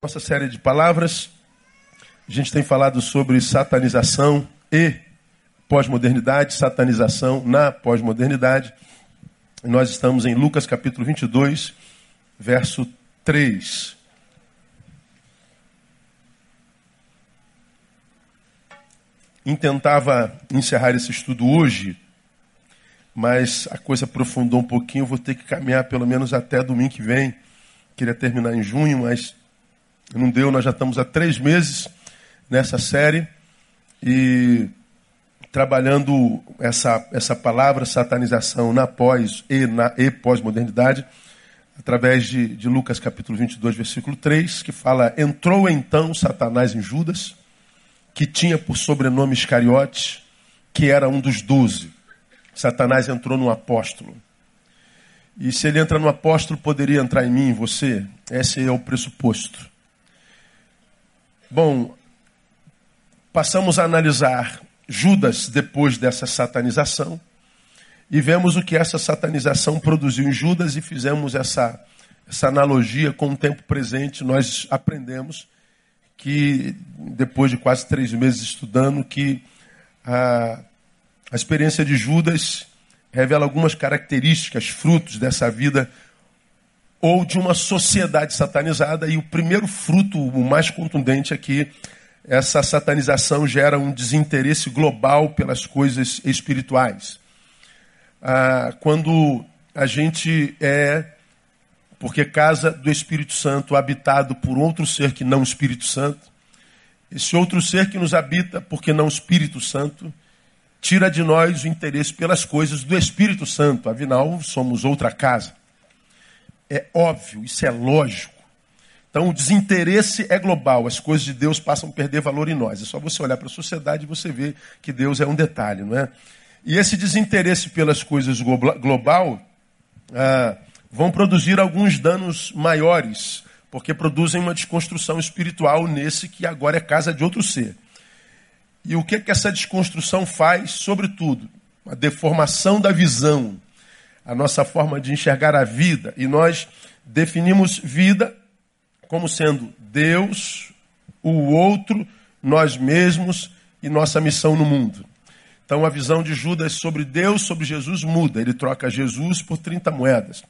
Nossa série de palavras, a gente tem falado sobre satanização e pós-modernidade, satanização na pós-modernidade. Nós estamos em Lucas capítulo 22, verso 3. Intentava encerrar esse estudo hoje, mas a coisa aprofundou um pouquinho, vou ter que caminhar pelo menos até domingo que vem. Queria terminar em junho, mas não deu, nós já estamos há três meses nessa série e trabalhando essa, essa palavra satanização na pós e na e pós-modernidade, através de, de Lucas capítulo 22, versículo 3, que fala: Entrou então Satanás em Judas, que tinha por sobrenome Iscariote, que era um dos doze. Satanás entrou no apóstolo. E se ele entra no apóstolo, poderia entrar em mim, em você? Esse é o pressuposto. Bom, passamos a analisar Judas depois dessa satanização e vemos o que essa satanização produziu em Judas e fizemos essa, essa analogia com o tempo presente. Nós aprendemos que, depois de quase três meses estudando, que a, a experiência de Judas revela algumas características, frutos dessa vida ou de uma sociedade satanizada, e o primeiro fruto, o mais contundente, é que essa satanização gera um desinteresse global pelas coisas espirituais. Ah, quando a gente é, porque casa do Espírito Santo, habitado por outro ser que não Espírito Santo, esse outro ser que nos habita, porque não Espírito Santo, tira de nós o interesse pelas coisas do Espírito Santo, afinal, somos outra casa. É óbvio, isso é lógico. Então o desinteresse é global, as coisas de Deus passam a perder valor em nós. É só você olhar para a sociedade e você vê que Deus é um detalhe, não é? E esse desinteresse pelas coisas global ah, vão produzir alguns danos maiores, porque produzem uma desconstrução espiritual nesse que agora é casa de outro ser. E o que, que essa desconstrução faz? Sobretudo, a deformação da visão a nossa forma de enxergar a vida. E nós definimos vida como sendo Deus, o outro, nós mesmos e nossa missão no mundo. Então a visão de Judas sobre Deus, sobre Jesus muda. Ele troca Jesus por 30 moedas.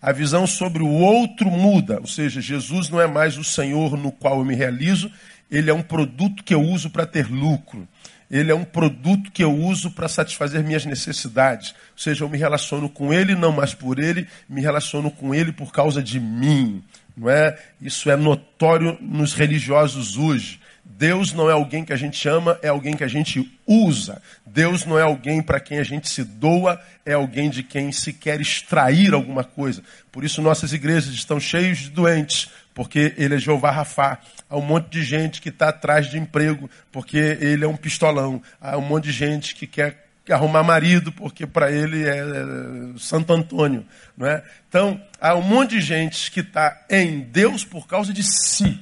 A visão sobre o outro muda, ou seja, Jesus não é mais o Senhor no qual eu me realizo, ele é um produto que eu uso para ter lucro ele é um produto que eu uso para satisfazer minhas necessidades. Ou seja, eu me relaciono com ele não mais por ele, me relaciono com ele por causa de mim. Não é? Isso é notório nos religiosos hoje. Deus não é alguém que a gente ama, é alguém que a gente usa. Deus não é alguém para quem a gente se doa, é alguém de quem se quer extrair alguma coisa. Por isso nossas igrejas estão cheias de doentes, porque ele é Jeová Rafá. Há um monte de gente que está atrás de emprego, porque ele é um pistolão. Há um monte de gente que quer arrumar marido, porque para ele é, é Santo Antônio. Não é? Então, há um monte de gente que está em Deus por causa de si.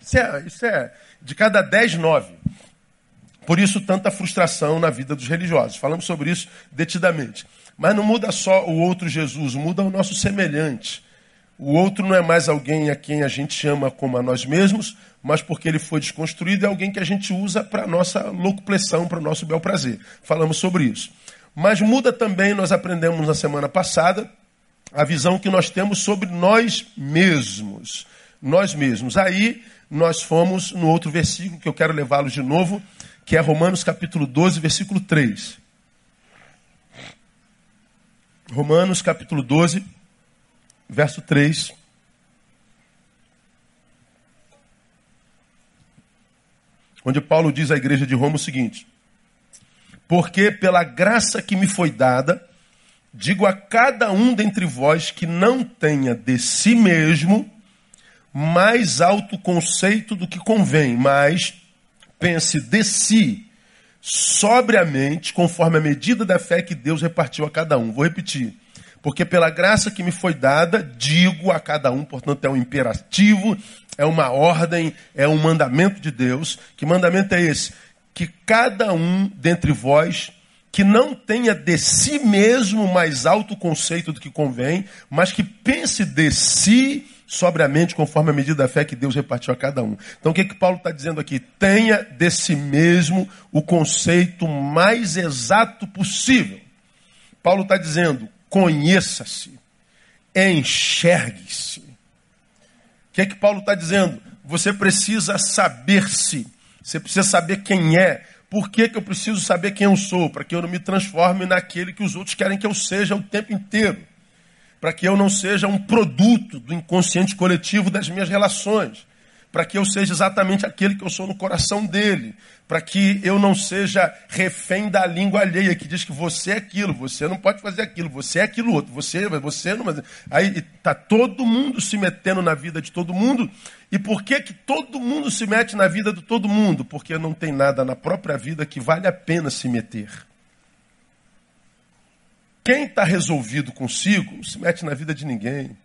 Isso é, isso é de cada dez, nove. Por isso, tanta frustração na vida dos religiosos. Falamos sobre isso detidamente. Mas não muda só o outro Jesus, muda o nosso semelhante. O outro não é mais alguém a quem a gente chama como a nós mesmos, mas porque ele foi desconstruído, é alguém que a gente usa para a nossa locupressão, para o nosso bel prazer. Falamos sobre isso. Mas muda também, nós aprendemos na semana passada, a visão que nós temos sobre nós mesmos. Nós mesmos. Aí nós fomos no outro versículo que eu quero levá-los de novo, que é Romanos capítulo 12, versículo 3. Romanos capítulo 12, verso 3. Onde Paulo diz à igreja de Roma o seguinte: Porque pela graça que me foi dada, digo a cada um dentre vós que não tenha de si mesmo mais alto conceito do que convém, mas pense de si sobriamente, conforme a medida da fé que Deus repartiu a cada um. Vou repetir. Porque pela graça que me foi dada, digo a cada um, portanto, é um imperativo, é uma ordem, é um mandamento de Deus. Que mandamento é esse? Que cada um dentre vós que não tenha de si mesmo mais alto conceito do que convém, mas que pense de si sobriamente, conforme a medida da fé que Deus repartiu a cada um. Então o que, que Paulo está dizendo aqui? Tenha de si mesmo o conceito mais exato possível. Paulo está dizendo: conheça-se, enxergue-se. O que é que Paulo está dizendo? Você precisa saber-se, você precisa saber quem é. Por que, que eu preciso saber quem eu sou? Para que eu não me transforme naquele que os outros querem que eu seja o tempo inteiro para que eu não seja um produto do inconsciente coletivo das minhas relações, para que eu seja exatamente aquele que eu sou no coração dele, para que eu não seja refém da língua alheia que diz que você é aquilo, você não pode fazer aquilo, você é aquilo outro, você, você não. Aí está todo mundo se metendo na vida de todo mundo. E por que, que todo mundo se mete na vida de todo mundo? Porque não tem nada na própria vida que vale a pena se meter. Quem está resolvido consigo não se mete na vida de ninguém.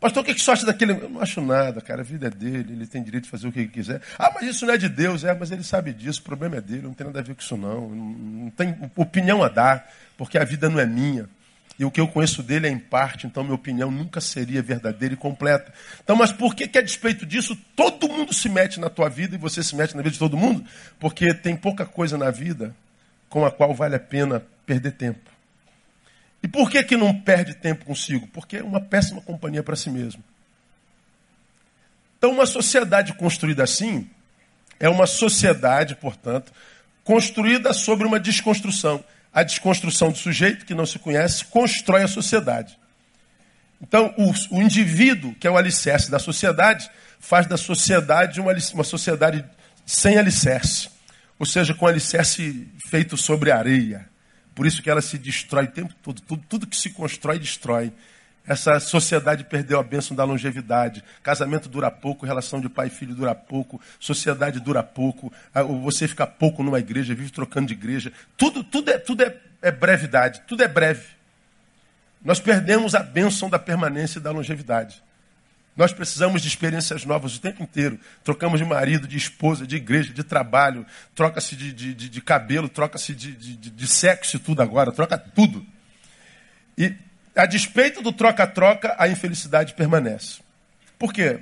Pastor, o que, que você acha daquele? Eu não acho nada, cara. A vida é dele, ele tem direito de fazer o que ele quiser. Ah, mas isso não é de Deus. É, mas ele sabe disso, o problema é dele, não tem nada a ver com isso, não. Não tem opinião a dar, porque a vida não é minha. E o que eu conheço dele é em parte, então minha opinião nunca seria verdadeira e completa. Então, mas por que, que a despeito disso, todo mundo se mete na tua vida e você se mete na vida de todo mundo? Porque tem pouca coisa na vida com a qual vale a pena perder tempo. E por que, que não perde tempo consigo? Porque é uma péssima companhia para si mesmo. Então, uma sociedade construída assim é uma sociedade, portanto, construída sobre uma desconstrução. A desconstrução do sujeito que não se conhece constrói a sociedade. Então, o, o indivíduo, que é o alicerce da sociedade, faz da sociedade uma, uma sociedade sem alicerce. Ou seja, com alicerce feito sobre areia. Por isso que ela se destrói o tempo todo. Tudo, tudo que se constrói, destrói. Essa sociedade perdeu a bênção da longevidade. Casamento dura pouco, relação de pai e filho dura pouco, sociedade dura pouco, você fica pouco numa igreja, vive trocando de igreja. Tudo, tudo, é, tudo é, é brevidade, tudo é breve. Nós perdemos a bênção da permanência e da longevidade. Nós precisamos de experiências novas o tempo inteiro. Trocamos de marido, de esposa, de igreja, de trabalho, troca-se de, de, de, de, cabelo, troca-se de, sexo e tudo agora, troca tudo. E a despeito do troca-troca, a infelicidade permanece. Por quê?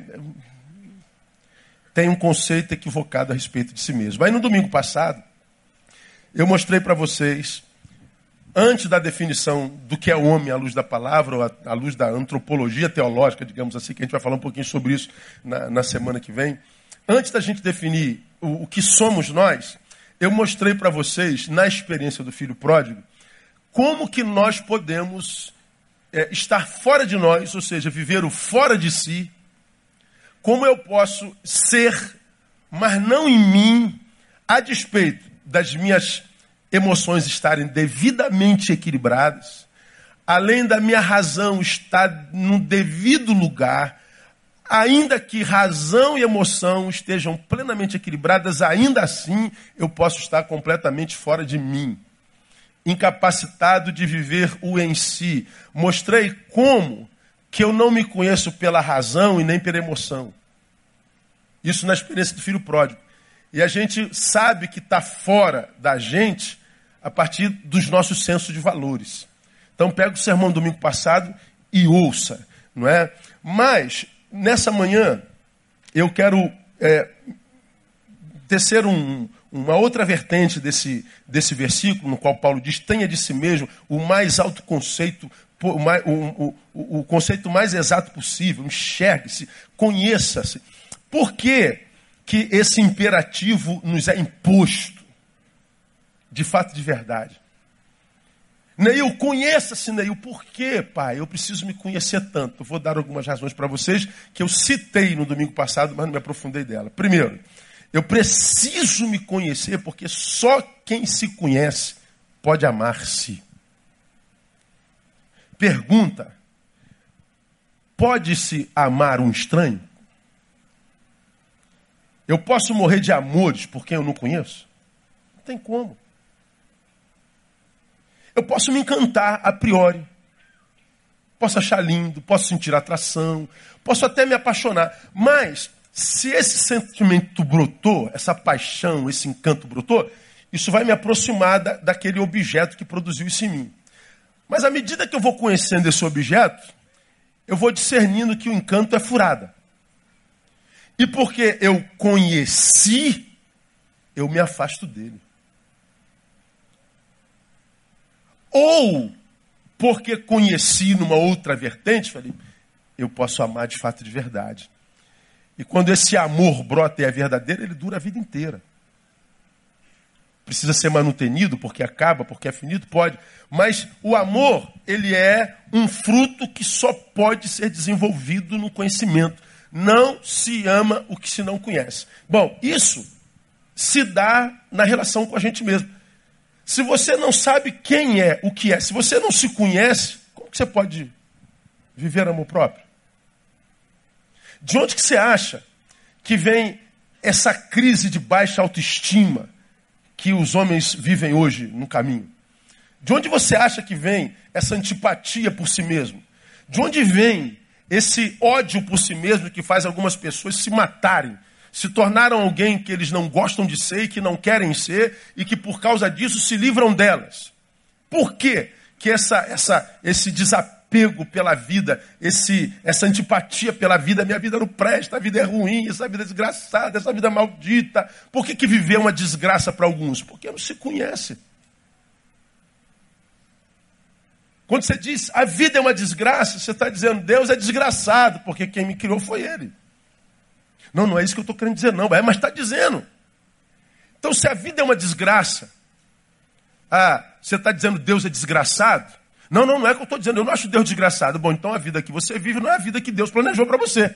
Tem um conceito equivocado a respeito de si mesmo. Aí no domingo passado, eu mostrei para vocês antes da definição do que é homem à luz da palavra, ou à luz da antropologia teológica, digamos assim, que a gente vai falar um pouquinho sobre isso na, na semana que vem, antes da gente definir o, o que somos nós, eu mostrei para vocês, na experiência do filho pródigo, como que nós podemos é, estar fora de nós, ou seja, viver o fora de si, como eu posso ser, mas não em mim, a despeito das minhas emoções estarem devidamente equilibradas, além da minha razão estar no devido lugar, ainda que razão e emoção estejam plenamente equilibradas, ainda assim eu posso estar completamente fora de mim, incapacitado de viver o em si. Mostrei como que eu não me conheço pela razão e nem pela emoção. Isso na experiência do filho pródigo. E a gente sabe que está fora da gente a partir dos nossos sensos de valores. Então pega o sermão do domingo passado e ouça, não é? Mas nessa manhã eu quero é, tecer um, uma outra vertente desse, desse versículo, no qual Paulo diz: tenha de si mesmo o mais alto conceito, o, o, o, o conceito mais exato possível, enxergue-se, conheça-se. Por que, que esse imperativo nos é imposto? de fato de verdade. Neil, conheça-se, Neil. Por quê, pai? Eu preciso me conhecer tanto. Vou dar algumas razões para vocês que eu citei no domingo passado, mas não me aprofundei dela. Primeiro, eu preciso me conhecer porque só quem se conhece pode amar-se. Pergunta: pode-se amar um estranho? Eu posso morrer de amores por quem eu não conheço? Não tem como. Eu posso me encantar a priori. Posso achar lindo, posso sentir atração, posso até me apaixonar. Mas, se esse sentimento brotou, essa paixão, esse encanto brotou, isso vai me aproximar da, daquele objeto que produziu isso em mim. Mas à medida que eu vou conhecendo esse objeto, eu vou discernindo que o encanto é furada. E porque eu conheci, eu me afasto dele. Ou porque conheci numa outra vertente, falei, eu posso amar de fato de verdade. E quando esse amor brota e é verdadeiro, ele dura a vida inteira. Precisa ser manutenido porque acaba, porque é finito? Pode. Mas o amor, ele é um fruto que só pode ser desenvolvido no conhecimento. Não se ama o que se não conhece. Bom, isso se dá na relação com a gente mesmo. Se você não sabe quem é, o que é, se você não se conhece, como que você pode viver amor próprio? De onde que você acha que vem essa crise de baixa autoestima que os homens vivem hoje no caminho? De onde você acha que vem essa antipatia por si mesmo? De onde vem esse ódio por si mesmo que faz algumas pessoas se matarem, se tornaram alguém que eles não gostam de ser e que não querem ser e que por causa disso se livram delas? Por quê que essa, essa, esse desapego apego pela vida, esse, essa antipatia pela vida. Minha vida não presta, a vida é ruim, essa vida é desgraçada, essa vida é maldita. Por que, que viver é uma desgraça para alguns? Porque não se conhece. Quando você diz a vida é uma desgraça, você está dizendo Deus é desgraçado, porque quem me criou foi Ele. Não, não é isso que eu estou querendo dizer, não. É, mas está dizendo. Então, se a vida é uma desgraça, ah, você está dizendo Deus é desgraçado? Não, não, não é que eu estou dizendo, eu não acho Deus desgraçado. Bom, então a vida que você vive não é a vida que Deus planejou para você.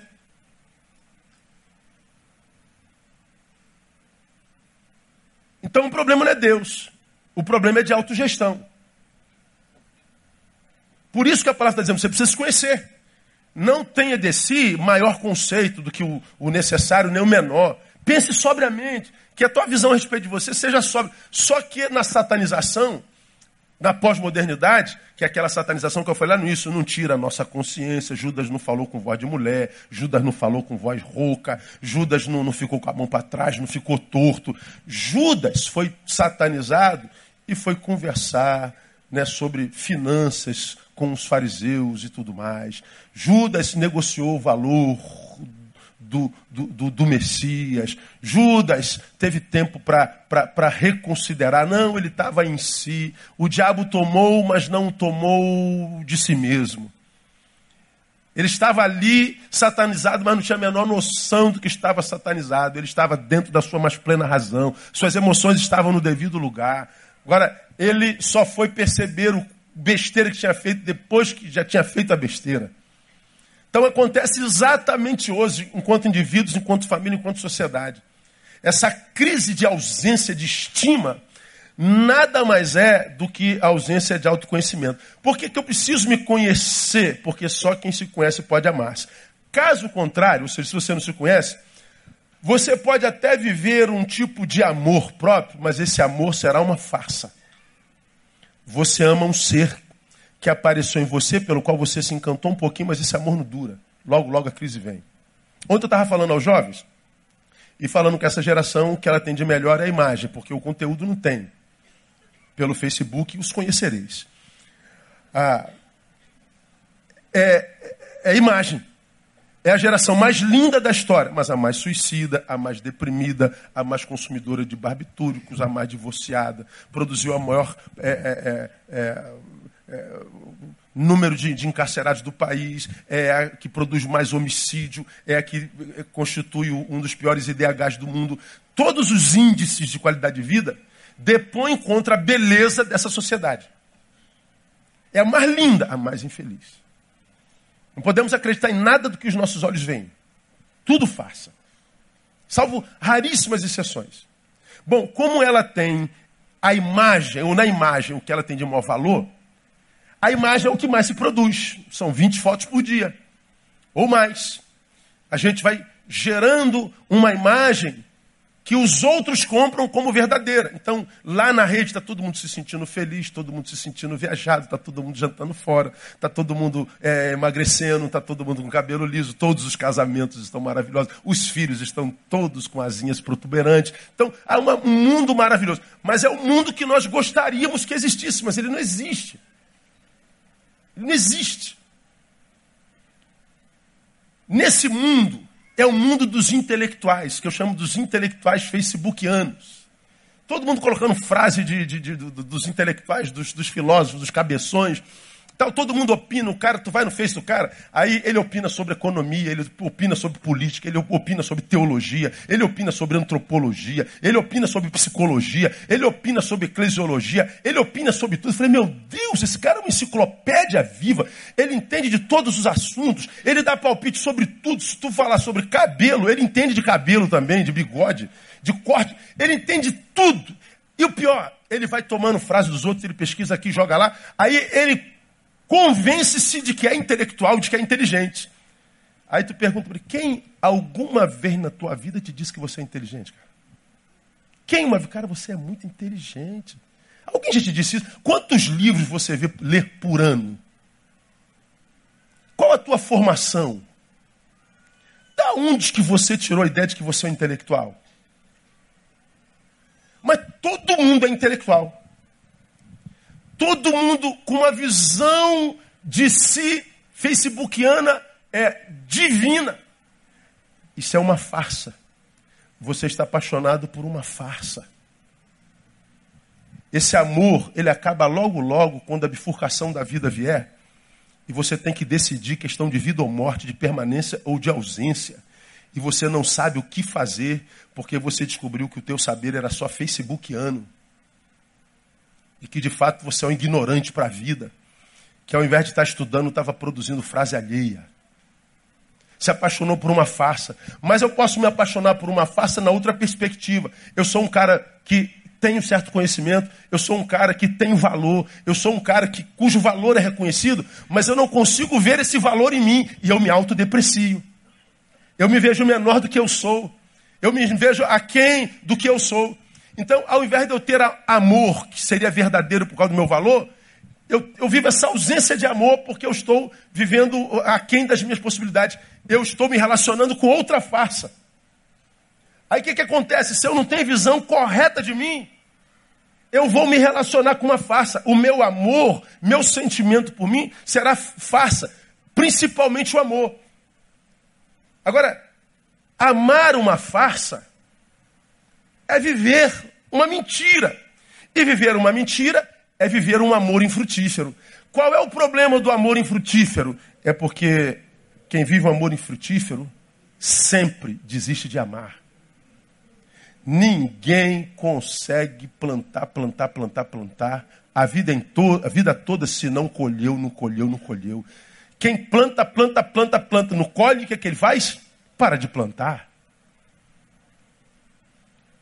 Então o problema não é Deus, o problema é de autogestão. Por isso que a palavra está dizendo, você precisa se conhecer. Não tenha de si maior conceito do que o, o necessário, nem o menor. Pense sobriamente, que a tua visão a respeito de você seja sóbria. Só que na satanização, na pós-modernidade, que é aquela satanização que eu falei lá no início, não tira a nossa consciência. Judas não falou com voz de mulher, Judas não falou com voz rouca, Judas não, não ficou com a mão para trás, não ficou torto. Judas foi satanizado e foi conversar né, sobre finanças com os fariseus e tudo mais. Judas negociou o valor do, do, do, do Messias. Judas teve tempo para reconsiderar. Não, ele estava em si. O diabo tomou, mas não tomou de si mesmo. Ele estava ali satanizado, mas não tinha a menor noção do que estava satanizado. Ele estava dentro da sua mais plena razão. Suas emoções estavam no devido lugar. Agora, ele só foi perceber o besteira que tinha feito depois que já tinha feito a besteira. Então acontece exatamente hoje, enquanto indivíduos, enquanto família, enquanto sociedade. Essa crise de ausência de estima nada mais é do que a ausência de autoconhecimento. Por que, que eu preciso me conhecer? Porque só quem se conhece pode amar-se. Caso contrário, ou seja, se você não se conhece, você pode até viver um tipo de amor próprio, mas esse amor será uma farsa. Você ama um ser que apareceu em você, pelo qual você se encantou um pouquinho, mas esse amor não dura. Logo, logo a crise vem. Ontem eu estava falando aos jovens e falando que essa geração, o que ela tem de melhor é a imagem, porque o conteúdo não tem. Pelo Facebook os conhecereis. Ah, é, é imagem. É a geração mais linda da história, mas a mais suicida, a mais deprimida, a mais consumidora de barbitúricos, a mais divorciada. Produziu a maior é, é, é, é é, número de, de, encarcerados do país, é a que produz mais homicídio, é a que constitui um dos piores IDHs do mundo. Todos os índices de qualidade de vida depõem contra a beleza dessa sociedade. É a mais linda, a mais infeliz. Não podemos acreditar em nada do que os nossos olhos veem. Tudo farsa. Salvo raríssimas exceções. Bom, como ela tem a imagem, ou na imagem, o que ela tem de maior valor, a imagem é o que mais se produz. São 20 fotos por dia. Ou mais. A gente vai gerando uma imagem que os outros compram como verdadeira. Então, lá na rede está todo mundo se sentindo feliz, todo mundo se sentindo viajado, está todo mundo jantando fora, está todo mundo é, emagrecendo, está todo mundo com cabelo liso, todos os casamentos estão maravilhosos, os filhos estão todos com asinhas protuberantes. Então, há um mundo maravilhoso. Mas é o mundo que nós gostaríamos que existisse, mas ele não existe. Não existe. Nesse mundo, é o mundo dos intelectuais, que eu chamo dos intelectuais facebookianos. Todo mundo colocando frase de, de, de, dos intelectuais, dos, dos filósofos, dos cabeções, Tal, todo mundo opina, o cara, tu vai no Face do cara, aí ele opina sobre economia, ele opina sobre política, ele opina sobre teologia, ele opina sobre antropologia, ele opina sobre psicologia, ele opina sobre eclesiologia, ele opina sobre tudo. Eu falei, meu Deus, esse cara é uma enciclopédia viva, ele entende de todos os assuntos, ele dá palpite sobre tudo. Se tu falar sobre cabelo, ele entende de cabelo também, de bigode, de corte, ele entende tudo. E o pior, ele vai tomando frase dos outros, ele pesquisa aqui, joga lá, aí ele Convence-se de que é intelectual, de que é inteligente. Aí tu pergunta para ele, quem alguma vez na tua vida te disse que você é inteligente, cara? Quem uma vez? Cara, você é muito inteligente. Alguém já te disse isso? Quantos livros você vê ler por ano? Qual a tua formação? Da onde que você tirou a ideia de que você é um intelectual? Mas todo mundo é intelectual todo mundo com uma visão de si facebookiana é divina. Isso é uma farsa. Você está apaixonado por uma farsa. Esse amor, ele acaba logo, logo, quando a bifurcação da vida vier. E você tem que decidir questão de vida ou morte, de permanência ou de ausência. E você não sabe o que fazer, porque você descobriu que o teu saber era só facebookiano e que de fato você é um ignorante para a vida, que ao invés de estar estudando, estava produzindo frase alheia. Se apaixonou por uma farsa. Mas eu posso me apaixonar por uma farsa na outra perspectiva. Eu sou um cara que tenho certo conhecimento, eu sou um cara que tem valor, eu sou um cara que, cujo valor é reconhecido, mas eu não consigo ver esse valor em mim e eu me autodeprecio. Eu me vejo menor do que eu sou. Eu me vejo aquém do que eu sou. Então, ao invés de eu ter amor, que seria verdadeiro por causa do meu valor, eu, eu vivo essa ausência de amor porque eu estou vivendo aquém das minhas possibilidades. Eu estou me relacionando com outra farsa. Aí o que, que acontece? Se eu não tenho visão correta de mim, eu vou me relacionar com uma farsa. O meu amor, meu sentimento por mim será farsa, principalmente o amor. Agora, amar uma farsa é viver uma mentira. E viver uma mentira é viver um amor infrutífero. Qual é o problema do amor infrutífero? É porque quem vive um amor infrutífero sempre desiste de amar. Ninguém consegue plantar, plantar, plantar, plantar a vida, em to a vida toda se não colheu, não colheu, não colheu. Quem planta, planta, planta, planta, não colhe, o que, é que ele faz? Para de plantar.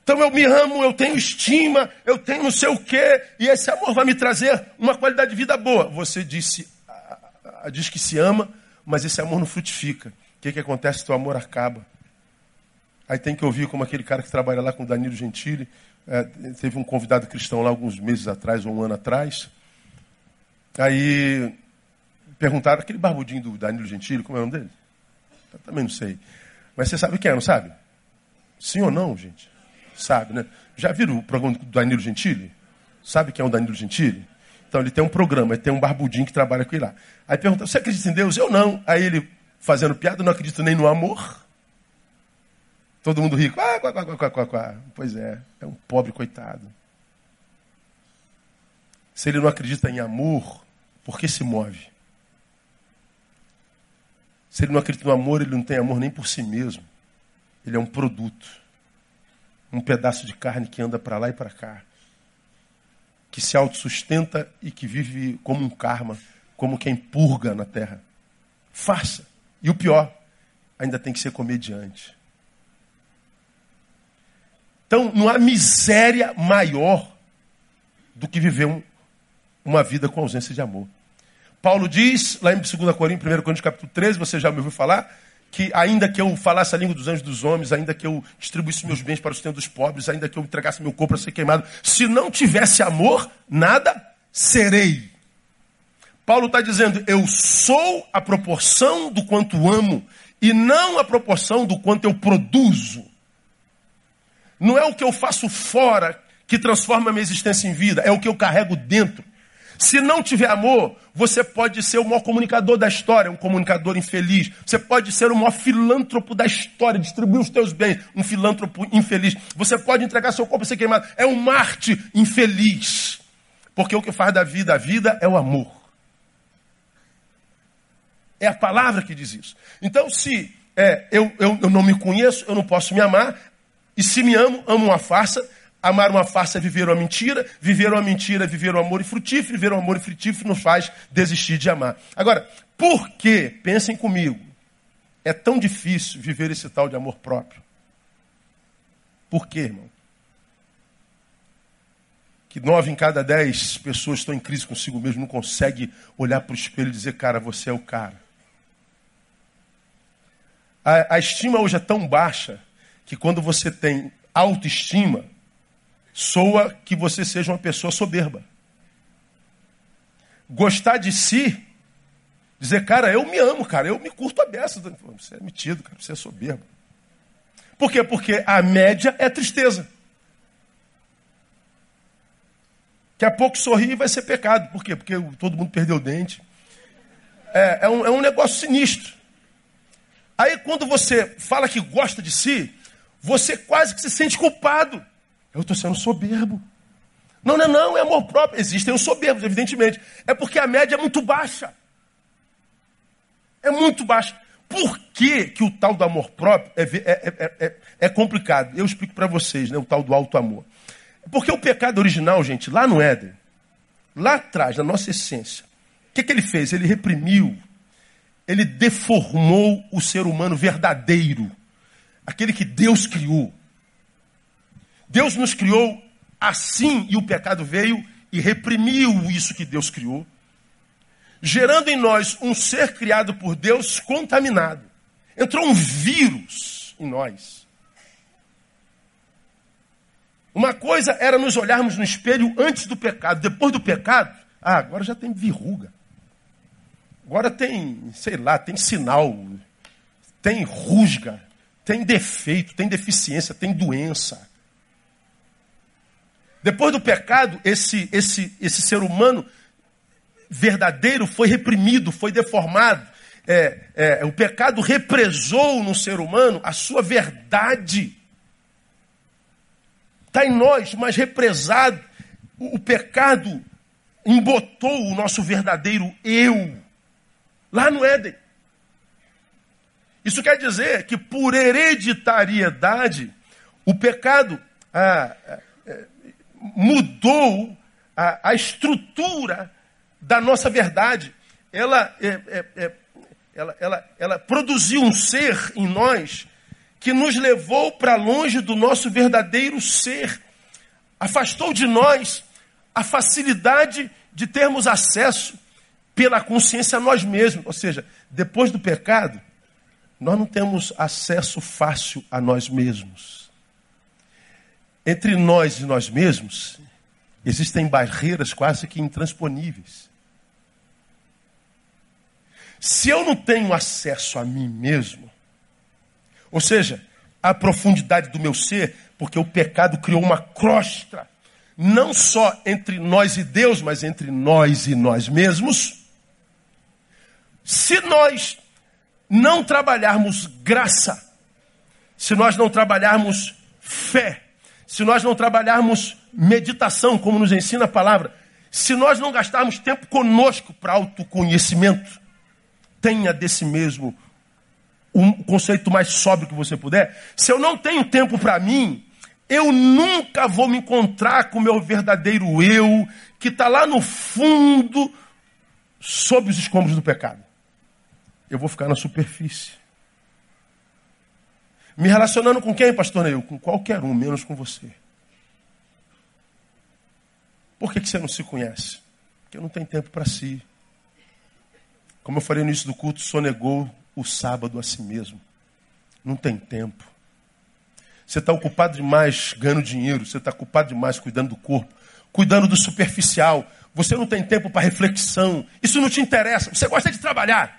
Então eu me amo, eu tenho estima, eu tenho não sei o quê, e esse amor vai me trazer uma qualidade de vida boa. Você disse, diz que se ama, mas esse amor não frutifica. O que, que acontece? Teu amor acaba. Aí tem que ouvir como aquele cara que trabalha lá com o Danilo Gentili. É, teve um convidado cristão lá alguns meses atrás, ou um ano atrás. Aí perguntaram, aquele barbudinho do Danilo Gentili, como é o nome dele? Eu também não sei. Mas você sabe quem é, não sabe? Sim ou não, gente? Sabe, né? Já viram o programa do Danilo Gentili? Sabe quem é o Danilo Gentili? Então ele tem um programa, ele tem um barbudinho que trabalha com ele lá. Aí pergunta, você acredita em Deus? Eu não. Aí ele, fazendo piada, não acredita nem no amor. Todo mundo rico. Ah, quá, quá, quá, quá, quá. Pois é, é um pobre coitado. Se ele não acredita em amor, por que se move? Se ele não acredita no amor, ele não tem amor nem por si mesmo. Ele é um produto um pedaço de carne que anda para lá e para cá, que se autossustenta e que vive como um karma, como quem purga na terra. Faça. E o pior, ainda tem que ser comediante. Então, não há miséria maior do que viver um, uma vida com ausência de amor. Paulo diz, lá em 2 Coríntios, 1 Coríntios capítulo 13, você já me ouviu falar, que ainda que eu falasse a língua dos anjos dos homens, ainda que eu distribuísse meus bens para o sustento dos pobres, ainda que eu entregasse meu corpo para ser queimado, se não tivesse amor, nada serei. Paulo está dizendo, eu sou a proporção do quanto amo e não a proporção do quanto eu produzo. Não é o que eu faço fora que transforma a minha existência em vida, é o que eu carrego dentro. Se não tiver amor, você pode ser o maior comunicador da história, um comunicador infeliz. Você pode ser o maior filântropo da história, distribuir os teus bens, um filântropo infeliz. Você pode entregar seu corpo a ser queimado. É um Marte infeliz. Porque o que faz da vida a vida é o amor. É a palavra que diz isso. Então, se é, eu, eu, eu não me conheço, eu não posso me amar. E se me amo, amo uma farsa. Amar uma farsa é viver uma mentira, viver uma mentira é viver um amor frutífero, viver um amor frutífero nos faz desistir de amar. Agora, por que, pensem comigo, é tão difícil viver esse tal de amor próprio? Por quê, irmão? Que nove em cada dez pessoas estão em crise consigo mesmo, não consegue olhar para o espelho e dizer, cara, você é o cara. A, a estima hoje é tão baixa que quando você tem autoestima, soa que você seja uma pessoa soberba. Gostar de si, dizer, cara, eu me amo, cara, eu me curto a beça. Você é metido, cara, você é soberbo. Por quê? Porque a média é tristeza. Daqui a pouco sorrir vai ser pecado. Por quê? Porque todo mundo perdeu o dente. É, é, um, é um negócio sinistro. Aí quando você fala que gosta de si, você quase que se sente culpado. Eu estou sendo soberbo. Não, não, não, é amor próprio. Existem os soberbos, evidentemente. É porque a média é muito baixa. É muito baixa. Por que, que o tal do amor próprio é, é, é, é complicado? Eu explico para vocês, né, o tal do alto amor. Porque o pecado original, gente, lá no Éden, lá atrás, na nossa essência, o que, que ele fez? Ele reprimiu, ele deformou o ser humano verdadeiro, aquele que Deus criou. Deus nos criou assim e o pecado veio e reprimiu isso que Deus criou, gerando em nós um ser criado por Deus contaminado. Entrou um vírus em nós. Uma coisa era nos olharmos no espelho antes do pecado, depois do pecado, ah, agora já tem verruga. Agora tem, sei lá, tem sinal, tem rusga, tem defeito, tem deficiência, tem doença. Depois do pecado, esse, esse, esse ser humano verdadeiro foi reprimido, foi deformado. É, é, o pecado represou no ser humano a sua verdade. Está em nós, mas represado. O, pecado embotou o nosso verdadeiro eu. Lá no Éden. Isso quer dizer que por hereditariedade, o pecado ah, mudou a, a estrutura da nossa verdade. Ela, é, é, é, ela, ela, ela produziu um ser em nós que nos levou para longe do nosso verdadeiro ser. Afastou de nós a facilidade de termos acesso pela consciência a nós mesmos. Ou seja, depois do pecado, nós não temos acesso fácil a nós mesmos. Entre nós e nós mesmos, existem barreiras quase que intransponíveis. Se eu não tenho acesso a mim mesmo, ou seja, a profundidade do meu ser, porque o pecado criou uma crosta, não só entre nós e Deus, mas entre nós e nós mesmos. Se nós não trabalharmos graça, se nós não trabalharmos fé, se nós não trabalharmos meditação, como nos ensina a palavra, se nós não gastarmos tempo conosco para autoconhecimento, tenha desse mesmo um conceito mais sóbrio que você puder. Se eu não tenho tempo para mim, eu nunca vou me encontrar com o meu verdadeiro eu, que está lá no fundo, sob os escombros do pecado. Eu vou ficar na superfície. Me relacionando com quem, pastor Neil? Com qualquer um, menos com você. Por que, que você não se conhece? Porque não tem tempo para si. Como eu falei no início do culto, sonegou o sábado a si mesmo. Não tem tempo. Você está ocupado demais ganhando dinheiro, você está ocupado demais cuidando do corpo, cuidando do superficial. Você não tem tempo para reflexão. Isso não te interessa. Você gosta de trabalhar.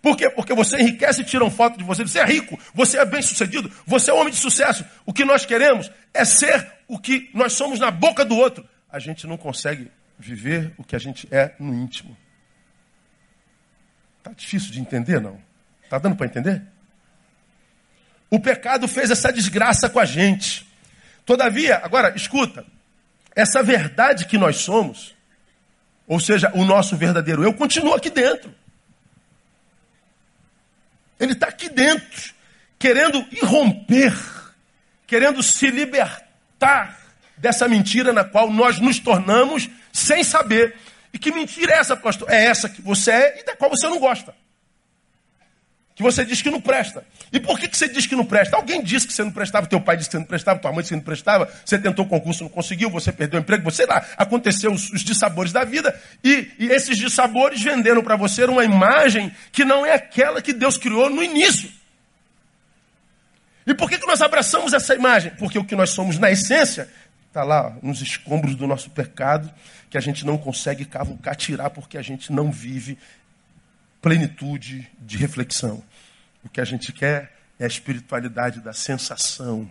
Por quê? Porque você enriquece e tiram foto de você. Você é rico, você é bem sucedido, você é homem de sucesso. O que nós queremos é ser o que nós somos na boca do outro. A gente não consegue viver o que a gente é no íntimo. Tá difícil de entender, não? Tá dando para entender? O pecado fez essa desgraça com a gente. Todavia, agora, escuta, essa verdade que nós somos, ou seja, o nosso verdadeiro eu, continua aqui dentro. Ele está aqui dentro, querendo irromper, querendo se libertar dessa mentira na qual nós nos tornamos sem saber. E que mentira é essa, pastor? É essa que você é e da qual você não gosta. Que você diz que não presta. E por que, que você diz que não presta? Alguém disse que você não prestava, teu pai disse que você não prestava, tua mãe disse que não prestava, você tentou o concurso, não conseguiu, você perdeu o emprego, você lá, aconteceu os, os dissabores da vida, e, e esses dissabores venderam para você uma imagem que não é aquela que Deus criou no início. E por que, que nós abraçamos essa imagem? Porque o que nós somos na essência está lá nos escombros do nosso pecado, que a gente não consegue cavucar, tirar, porque a gente não vive plenitude de reflexão. O que a gente quer é a espiritualidade da sensação.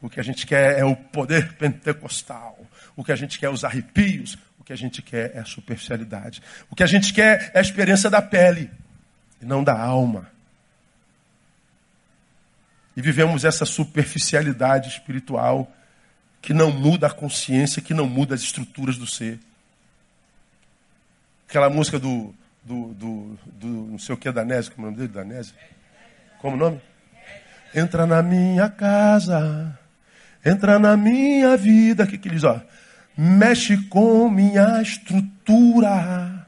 O que a gente quer é o poder pentecostal. O que a gente quer é os arrepios. O que a gente quer é a superficialidade. O que a gente quer é a experiência da pele e não da alma. E vivemos essa superficialidade espiritual que não muda a consciência, que não muda as estruturas do ser. Aquela música do do, do, do não sei o que, Danésio, como é o nome dele? Danésio? Como o nome? Entra na minha casa, entra na minha vida. O que, que ele diz? Ó, mexe com minha estrutura,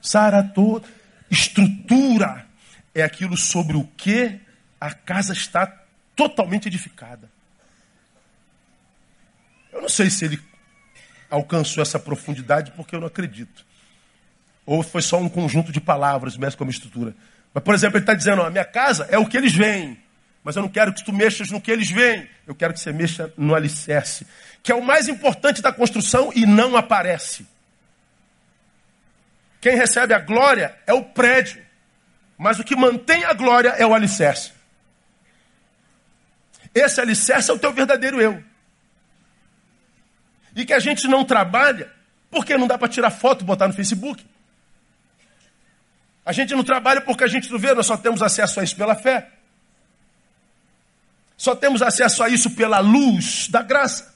sara toda. Estrutura é aquilo sobre o que a casa está totalmente edificada. Eu não sei se ele alcançou essa profundidade, porque eu não acredito. Ou foi só um conjunto de palavras, mesmo como estrutura. Mas, por exemplo, ele está dizendo: ó, a minha casa é o que eles veem. Mas eu não quero que tu mexas no que eles veem. Eu quero que você mexa no alicerce. Que é o mais importante da construção e não aparece. Quem recebe a glória é o prédio. Mas o que mantém a glória é o alicerce. Esse alicerce é o teu verdadeiro eu. E que a gente não trabalha porque não dá para tirar foto e botar no Facebook. A gente não trabalha porque a gente não vê, nós só temos acesso a isso pela fé. Só temos acesso a isso pela luz da graça.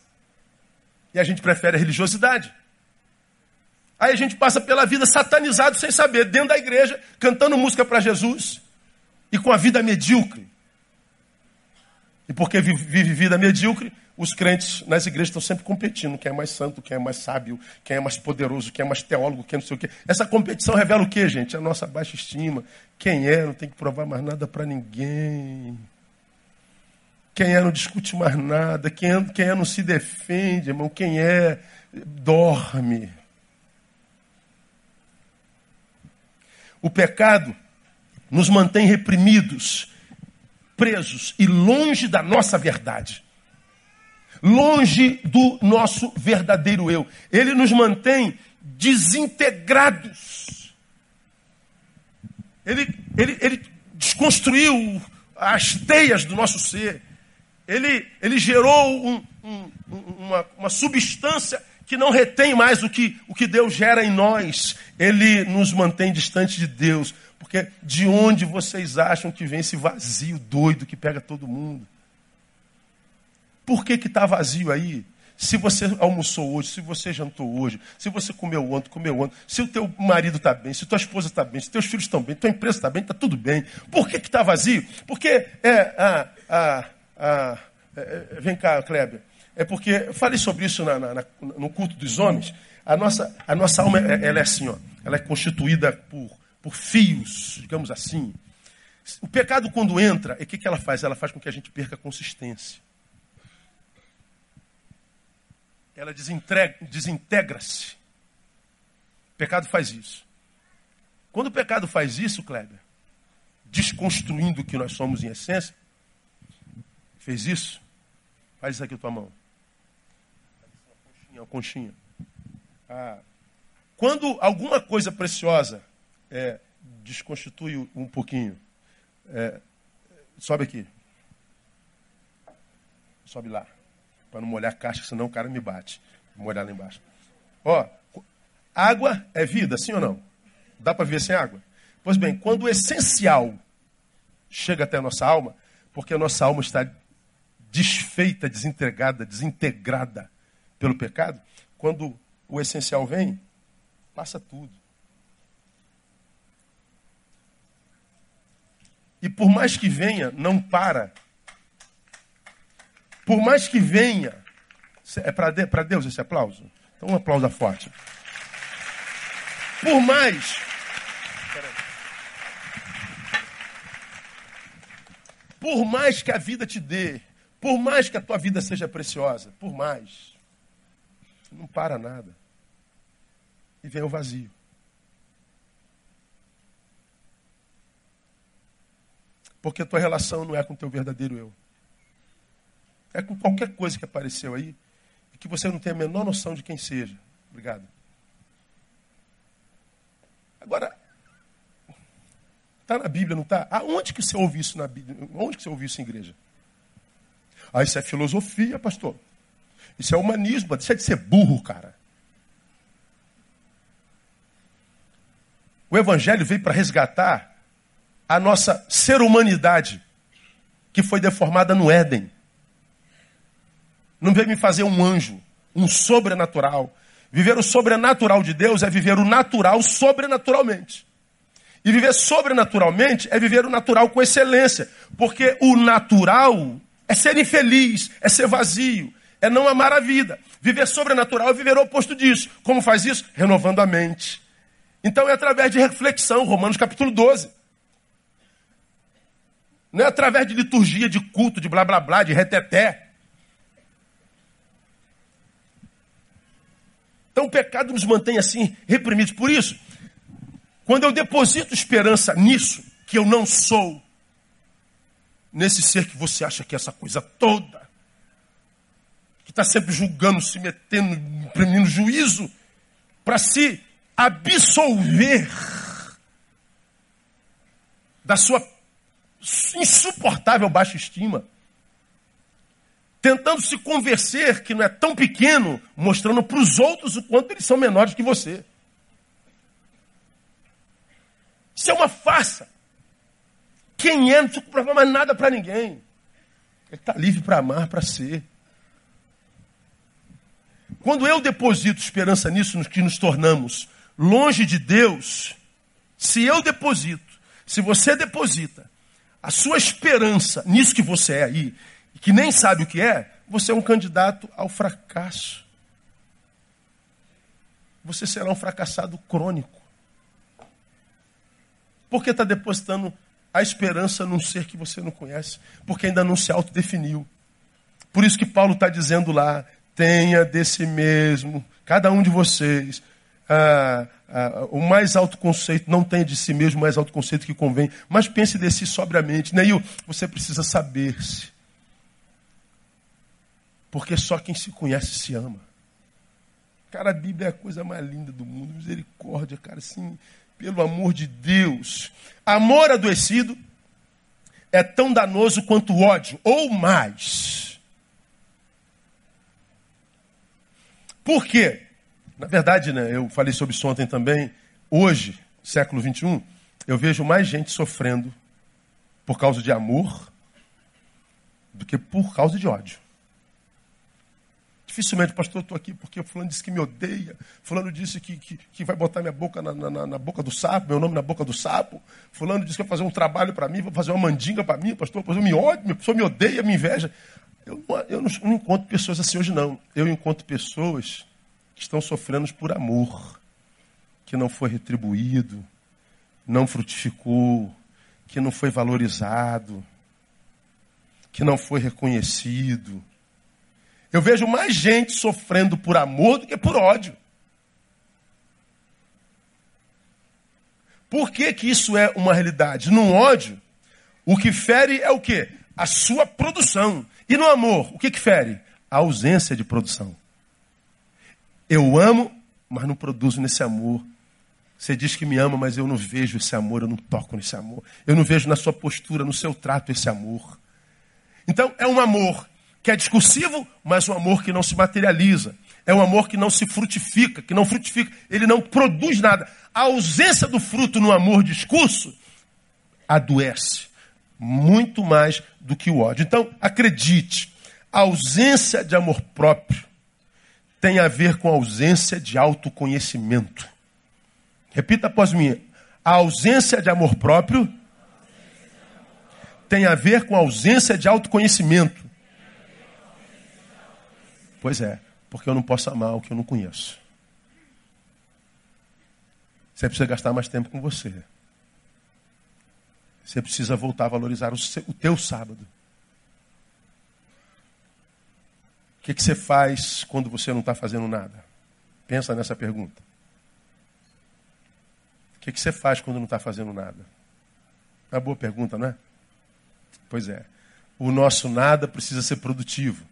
E a gente prefere a religiosidade. Aí a gente passa pela vida satanizado sem saber, dentro da igreja, cantando música para Jesus e com a vida medíocre. E porque vive vida medíocre, os crentes nas igrejas estão sempre competindo. Quem é mais santo, quem é mais sábio, quem é mais poderoso, quem é mais teólogo, quem não sei o quê. Essa competição revela o quê, gente? A nossa baixa estima. Quem é não tem que provar mais nada para ninguém. Quem é não discute mais nada. Quem é, quem é não se defende, irmão. Quem é dorme. O pecado nos mantém reprimidos, presos e longe da nossa verdade longe do nosso verdadeiro eu. Ele nos mantém desintegrados. Ele, ele, ele desconstruiu as teias do nosso ser. Ele, ele gerou um, um, uma, uma substância que não retém mais o que, o que Deus gera em nós. Ele nos mantém distante de Deus. Porque de onde vocês acham que vem esse vazio doido que pega todo mundo? Por que está vazio aí? Se você almoçou hoje, se você jantou hoje, se você comeu ontem, comeu ontem, se o teu marido está bem, se tua esposa está bem, se teus filhos estão bem, tua empresa está bem, está tudo bem. Por que está vazio? Porque é, ah, ah, ah, é, vem cá, Kleber. É porque eu falei sobre isso na, na, no culto dos homens. A nossa, a nossa alma ela é assim, ó, ela é constituída por, por fios, digamos assim. O pecado, quando entra, o que, que ela faz? Ela faz com que a gente perca a consistência ela desintegra-se. O pecado faz isso. Quando o pecado faz isso, Kleber, desconstruindo o que nós somos em essência, fez isso, faz isso aqui com a tua mão. Uma conchinha, uma conchinha. Ah, quando alguma coisa preciosa é, desconstitui um pouquinho, é, sobe aqui. Sobe lá para não molhar a caixa, senão o cara me bate. Vou molhar lá embaixo. Ó, Água é vida, sim ou não? Dá para viver sem água? Pois bem, quando o essencial chega até a nossa alma, porque a nossa alma está desfeita, desintegrada, desintegrada pelo pecado, quando o essencial vem, passa tudo. E por mais que venha, não para. Por mais que venha, é para Deus esse aplauso? Então, um aplauso forte. Por mais. Por mais que a vida te dê, por mais que a tua vida seja preciosa, por mais, não para nada. E vem o vazio. Porque a tua relação não é com o teu verdadeiro eu. É com qualquer coisa que apareceu aí e que você não tem a menor noção de quem seja. Obrigado. Agora, está na Bíblia, não está? Aonde que você ouve isso na Bíblia? Onde que você ouve isso em igreja? Ah, isso é filosofia, pastor. Isso é humanismo. Deixa de ser burro, cara. O Evangelho veio para resgatar a nossa ser humanidade que foi deformada no Éden. Não veio me fazer um anjo, um sobrenatural. Viver o sobrenatural de Deus é viver o natural sobrenaturalmente. E viver sobrenaturalmente é viver o natural com excelência. Porque o natural é ser infeliz, é ser vazio, é não amar a vida. Viver sobrenatural é viver o oposto disso. Como faz isso? Renovando a mente. Então é através de reflexão, Romanos capítulo 12. Não é através de liturgia, de culto, de blá blá blá, de reteté. Então o pecado nos mantém assim, reprimidos. Por isso, quando eu deposito esperança nisso, que eu não sou, nesse ser que você acha que é essa coisa toda, que está sempre julgando, se metendo, imprimindo juízo, para se absolver da sua insuportável baixa estima, tentando se convencer que não é tão pequeno, mostrando para os outros o quanto eles são menores que você. Isso é uma farsa. Quem é não precisa provar mais nada para ninguém. Ele está livre para amar, para ser. Quando eu deposito esperança nisso, que nos tornamos longe de Deus, se eu deposito, se você deposita a sua esperança nisso que você é aí, que nem sabe o que é, você é um candidato ao fracasso. Você será um fracassado crônico. Porque está depositando a esperança num ser que você não conhece, porque ainda não se autodefiniu. Por isso que Paulo está dizendo lá: tenha desse mesmo, cada um de vocês, ah, ah, o mais alto conceito, não tenha de si mesmo o mais alto conceito que convém, mas pense de si sobriamente. Neil, você precisa saber-se. Porque só quem se conhece se ama. Cara, a Bíblia é a coisa mais linda do mundo, misericórdia, cara, assim, pelo amor de Deus. Amor adoecido é tão danoso quanto ódio, ou mais. Por quê? Na verdade, né, eu falei sobre isso ontem também. Hoje, século 21, eu vejo mais gente sofrendo por causa de amor do que por causa de ódio. Dificilmente, pastor, eu estou aqui porque fulano disse que me odeia, fulano disse que, que, que vai botar minha boca na, na, na, boca do sapo, meu nome na boca do sapo, fulano disse que vai fazer um trabalho para mim, vai fazer uma mandinga para mim, pastor, pastor me odeia, a pessoa me odeia, me inveja. Eu, eu não, não encontro pessoas assim hoje, não. Eu encontro pessoas estão sofrendo por amor, que não foi retribuído, não frutificou, que não foi valorizado, que não foi reconhecido. Eu vejo mais gente sofrendo por amor do que por ódio. Por que, que isso é uma realidade? No ódio, o que fere é o quê? A sua produção. E no amor, o que, que fere? A ausência de produção. Eu amo, mas não produzo nesse amor. Você diz que me ama, mas eu não vejo esse amor, eu não toco nesse amor. Eu não vejo na sua postura, no seu trato esse amor. Então, é um amor que é discursivo, mas um amor que não se materializa. É um amor que não se frutifica, que não frutifica, ele não produz nada. A ausência do fruto no amor discurso adoece muito mais do que o ódio. Então, acredite, a ausência de amor próprio tem a ver com a ausência de autoconhecimento. Repita após mim. A ausência de amor próprio tem a ver com a ausência de autoconhecimento. Pois é, porque eu não posso amar o que eu não conheço. Você precisa gastar mais tempo com você. Você precisa voltar a valorizar o, seu, o teu sábado. O que, que você faz quando você não está fazendo nada? Pensa nessa pergunta. O que, que você faz quando não está fazendo nada? É uma boa pergunta, não é? Pois é. O nosso nada precisa ser produtivo.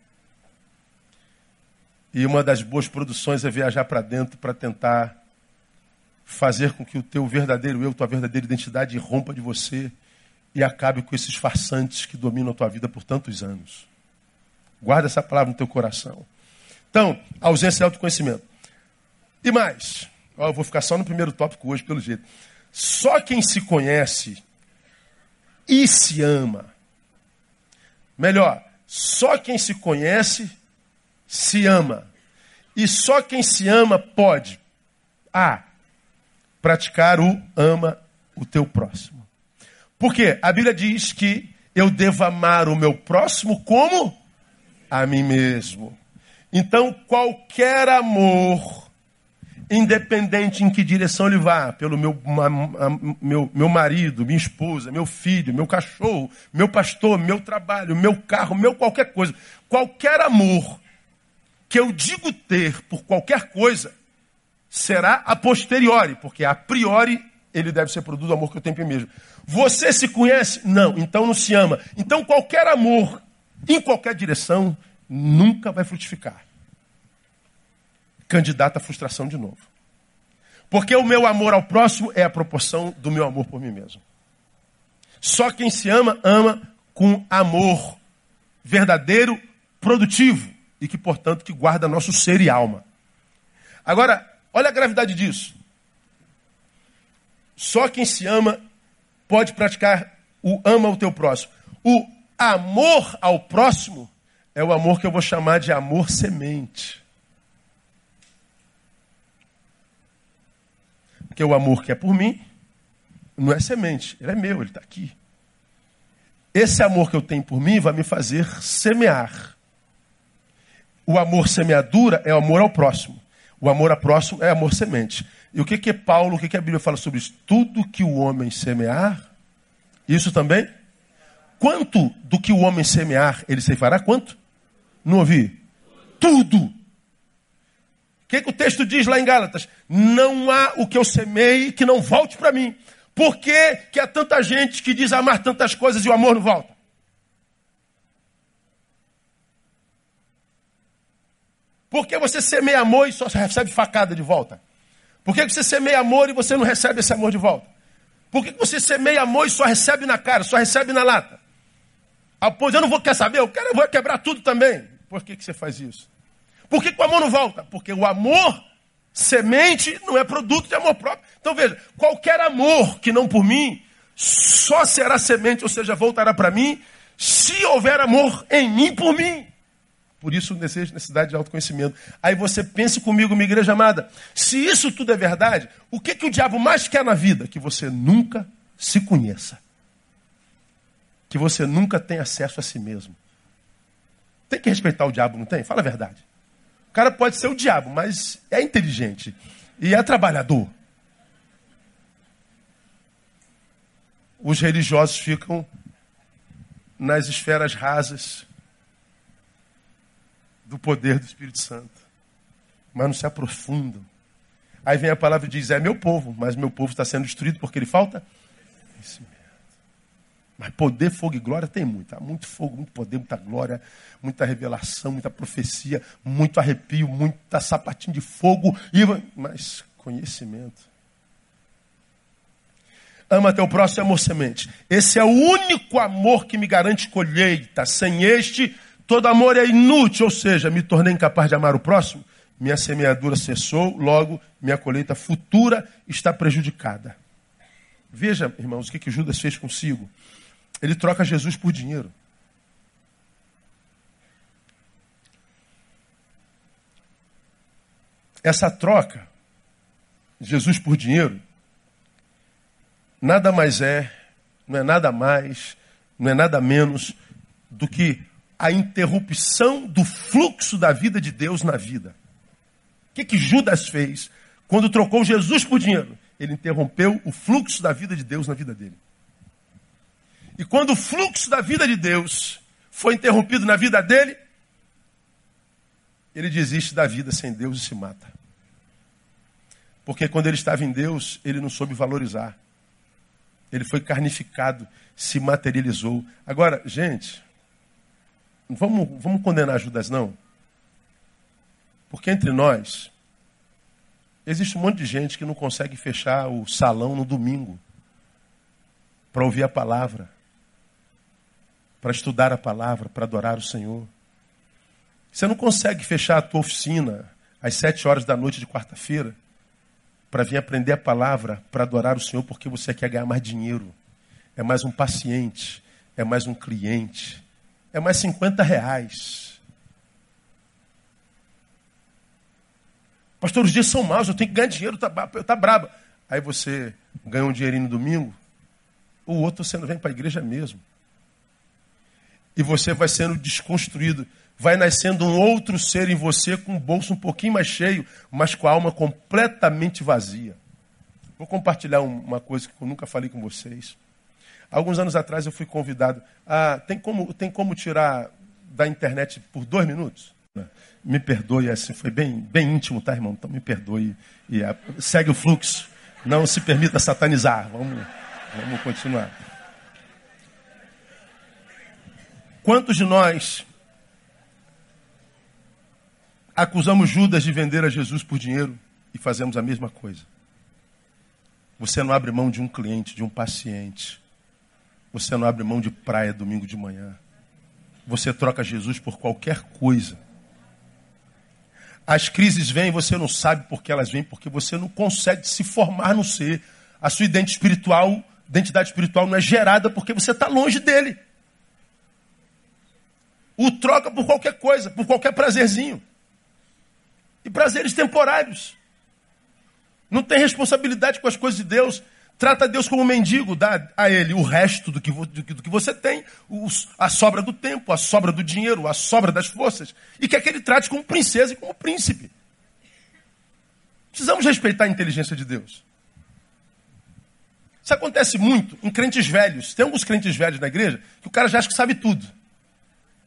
E uma das boas produções é viajar para dentro para tentar fazer com que o teu verdadeiro eu, tua verdadeira identidade rompa de você e acabe com esses farsantes que dominam a tua vida por tantos anos. Guarda essa palavra no teu coração. Então, ausência de autoconhecimento. E mais, eu vou ficar só no primeiro tópico hoje, pelo jeito. Só quem se conhece e se ama. Melhor, só quem se conhece se ama. E só quem se ama pode A. Praticar o ama o teu próximo. Porque a Bíblia diz que eu devo amar o meu próximo como a mim mesmo. Então, qualquer amor, independente em que direção ele vá, pelo meu, meu, meu marido, minha esposa, meu filho, meu cachorro, meu pastor, meu trabalho, meu carro, meu qualquer coisa, qualquer amor que eu digo ter por qualquer coisa, será a posteriori, porque a priori ele deve ser produto do amor que eu tenho por mim mesmo. Você se conhece? Não, então não se ama. Então qualquer amor, em qualquer direção, nunca vai frutificar. Candidato à frustração de novo. Porque o meu amor ao próximo é a proporção do meu amor por mim mesmo. Só quem se ama, ama com amor verdadeiro, produtivo e que, portanto, que guarda nosso ser e alma. Agora, olha a gravidade disso. Só quem se ama pode praticar o ama o teu próximo. O amor ao próximo é o amor que eu vou chamar de amor semente. Porque o amor que é por mim não é semente, ele é meu, ele está aqui. Esse amor que eu tenho por mim vai me fazer semear. O amor semeadura é o amor ao próximo. O amor ao próximo é amor semente. E o que, que Paulo, o que, que a Bíblia fala sobre isso? Tudo que o homem semear, isso também? Quanto do que o homem semear, ele fará? Quanto? Não ouvi? Tudo. O que, que o texto diz lá em Gálatas? Não há o que eu semei que não volte para mim. Por que, que há tanta gente que diz amar tantas coisas e o amor não volta? Por que você semeia amor e só recebe facada de volta? Por que você semeia amor e você não recebe esse amor de volta? Por que você semeia amor e só recebe na cara, só recebe na lata? Ah, pois eu não vou quer saber, eu quero, eu vou quebrar tudo também. Por que, que você faz isso? Por que, que o amor não volta? Porque o amor, semente, não é produto de amor próprio. Então veja, qualquer amor que não por mim, só será semente, ou seja, voltará para mim, se houver amor em mim por mim. Por isso, desejo necessidade de autoconhecimento. Aí você pense comigo, minha igreja amada. Se isso tudo é verdade, o que, que o diabo mais quer na vida? Que você nunca se conheça. Que você nunca tenha acesso a si mesmo. Tem que respeitar o diabo, não tem? Fala a verdade. O cara pode ser o diabo, mas é inteligente e é trabalhador. Os religiosos ficam nas esferas rasas do poder do Espírito Santo. Mas não se aprofundam. Aí vem a palavra e diz: É meu povo, mas meu povo está sendo destruído porque ele falta. Mas poder, fogo e glória tem muito. Há muito fogo, muito poder, muita glória, muita revelação, muita profecia, muito arrepio, muita sapatinho de fogo, mas conhecimento. Ama teu próximo amor semente. Esse é o único amor que me garante colheita. Sem este, Todo amor é inútil, ou seja, me tornei incapaz de amar o próximo, minha semeadura cessou, logo minha colheita futura está prejudicada. Veja, irmãos, o que, que Judas fez consigo. Ele troca Jesus por dinheiro. Essa troca, Jesus por dinheiro, nada mais é, não é nada mais, não é nada menos do que a interrupção do fluxo da vida de Deus na vida. O que, que Judas fez quando trocou Jesus por dinheiro? Ele interrompeu o fluxo da vida de Deus na vida dele. E quando o fluxo da vida de Deus foi interrompido na vida dele, ele desiste da vida sem Deus e se mata. Porque quando ele estava em Deus, ele não soube valorizar. Ele foi carnificado, se materializou. Agora, gente, vamos, vamos condenar Judas, não. Porque entre nós, existe um monte de gente que não consegue fechar o salão no domingo para ouvir a palavra, para estudar a palavra, para adorar o Senhor. Você não consegue fechar a tua oficina às sete horas da noite de quarta-feira para vir aprender a palavra, para adorar o Senhor, porque você quer ganhar mais dinheiro. É mais um paciente, é mais um cliente, é mais 50 reais. Pastor, os dias são maus, eu tenho que ganhar dinheiro, tá, tá braba. Aí você ganha um dinheirinho no domingo, o outro você não vem para a igreja mesmo. E você vai sendo desconstruído vai nascendo um outro ser em você com o bolso um pouquinho mais cheio, mas com a alma completamente vazia. Vou compartilhar uma coisa que eu nunca falei com vocês. Alguns anos atrás eu fui convidado. A, tem, como, tem como tirar da internet por dois minutos? Me perdoe, assim, foi bem, bem íntimo, tá, irmão? Então me perdoe. E, a, segue o fluxo. Não se permita satanizar. Vamos, vamos continuar. Quantos de nós Acusamos Judas de vender a Jesus por dinheiro e fazemos a mesma coisa. Você não abre mão de um cliente, de um paciente. Você não abre mão de praia domingo de manhã. Você troca Jesus por qualquer coisa. As crises vêm, você não sabe por que elas vêm, porque você não consegue se formar no ser. A sua identidade espiritual, identidade espiritual não é gerada porque você está longe dele. O troca por qualquer coisa, por qualquer prazerzinho e prazeres temporários. Não tem responsabilidade com as coisas de Deus. Trata Deus como mendigo, dá a Ele o resto do que, do que, do que você tem, os, a sobra do tempo, a sobra do dinheiro, a sobra das forças, e quer que Ele trate como princesa e como príncipe. Precisamos respeitar a inteligência de Deus. Isso acontece muito em crentes velhos. Tem alguns crentes velhos na igreja que o cara já acha que sabe tudo.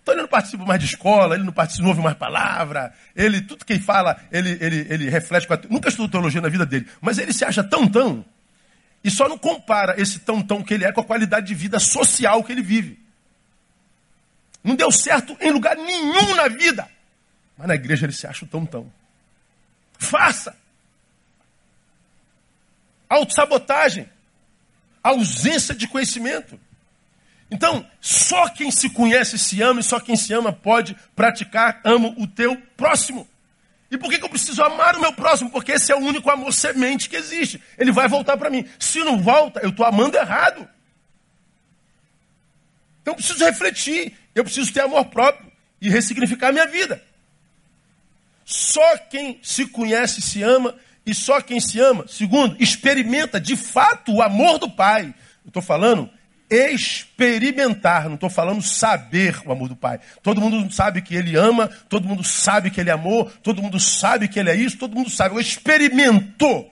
Então ele não participa mais de escola, ele não participa, não ouve mais palavra, ele, tudo que ele fala, ele, ele, ele reflete com a, Nunca estudou teologia na vida dele, mas ele se acha tão tão, e só não compara esse tão tão que ele é com a qualidade de vida social que ele vive. Não deu certo em lugar nenhum na vida, mas na igreja ele se acha tão tão. Faça! Autossabotagem, ausência de conhecimento. Então, só quem se conhece se ama e só quem se ama pode praticar amo o teu próximo. E por que, que eu preciso amar o meu próximo? Porque esse é o único amor semente que existe. Ele vai voltar para mim. Se não volta, eu estou amando errado. Então eu preciso refletir. Eu preciso ter amor próprio e ressignificar a minha vida. Só quem se conhece se ama e só quem se ama, segundo, experimenta de fato o amor do Pai. Eu estou falando experimentar, não estou falando saber o amor do Pai. Todo mundo sabe que Ele ama, todo mundo sabe que Ele amou, todo mundo sabe que Ele é isso, todo mundo sabe. Eu experimento.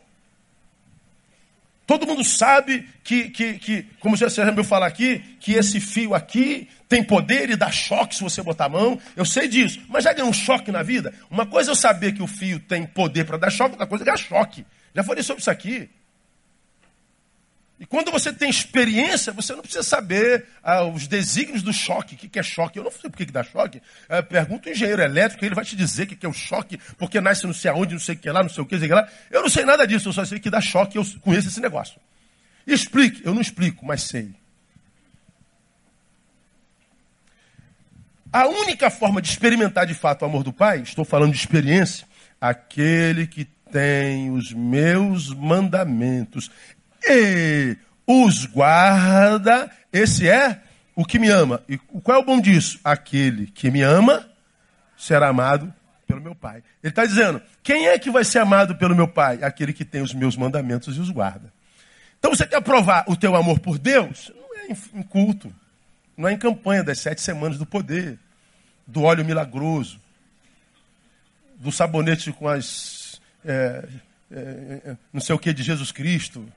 Todo mundo sabe que, que, que como já me falar aqui, que esse fio aqui tem poder e dá choque se você botar a mão. Eu sei disso. Mas já ganhou um choque na vida? Uma coisa é eu saber que o fio tem poder para dar choque, outra coisa é dar choque. Já falei sobre isso aqui. E quando você tem experiência, você não precisa saber ah, os desígnios do choque. O que, que é choque? Eu não sei por que, que dá choque. É, pergunta o engenheiro elétrico, ele vai te dizer o que, que é o choque, porque nasce não sei aonde, não sei o que lá, não sei o que, sei lá. Eu não sei nada disso, eu só sei que dá choque, eu conheço esse negócio. Explique, eu não explico, mas sei. A única forma de experimentar de fato o amor do Pai, estou falando de experiência, aquele que tem os meus mandamentos e os guarda, esse é o que me ama. E qual é o bom disso? Aquele que me ama será amado pelo meu Pai. Ele está dizendo: quem é que vai ser amado pelo meu Pai? Aquele que tem os meus mandamentos e os guarda. Então você quer provar o teu amor por Deus? Não é em culto, não é em campanha das sete semanas do poder, do óleo milagroso, do sabonete com as. É, é, é não sei o que de Jesus Cristo.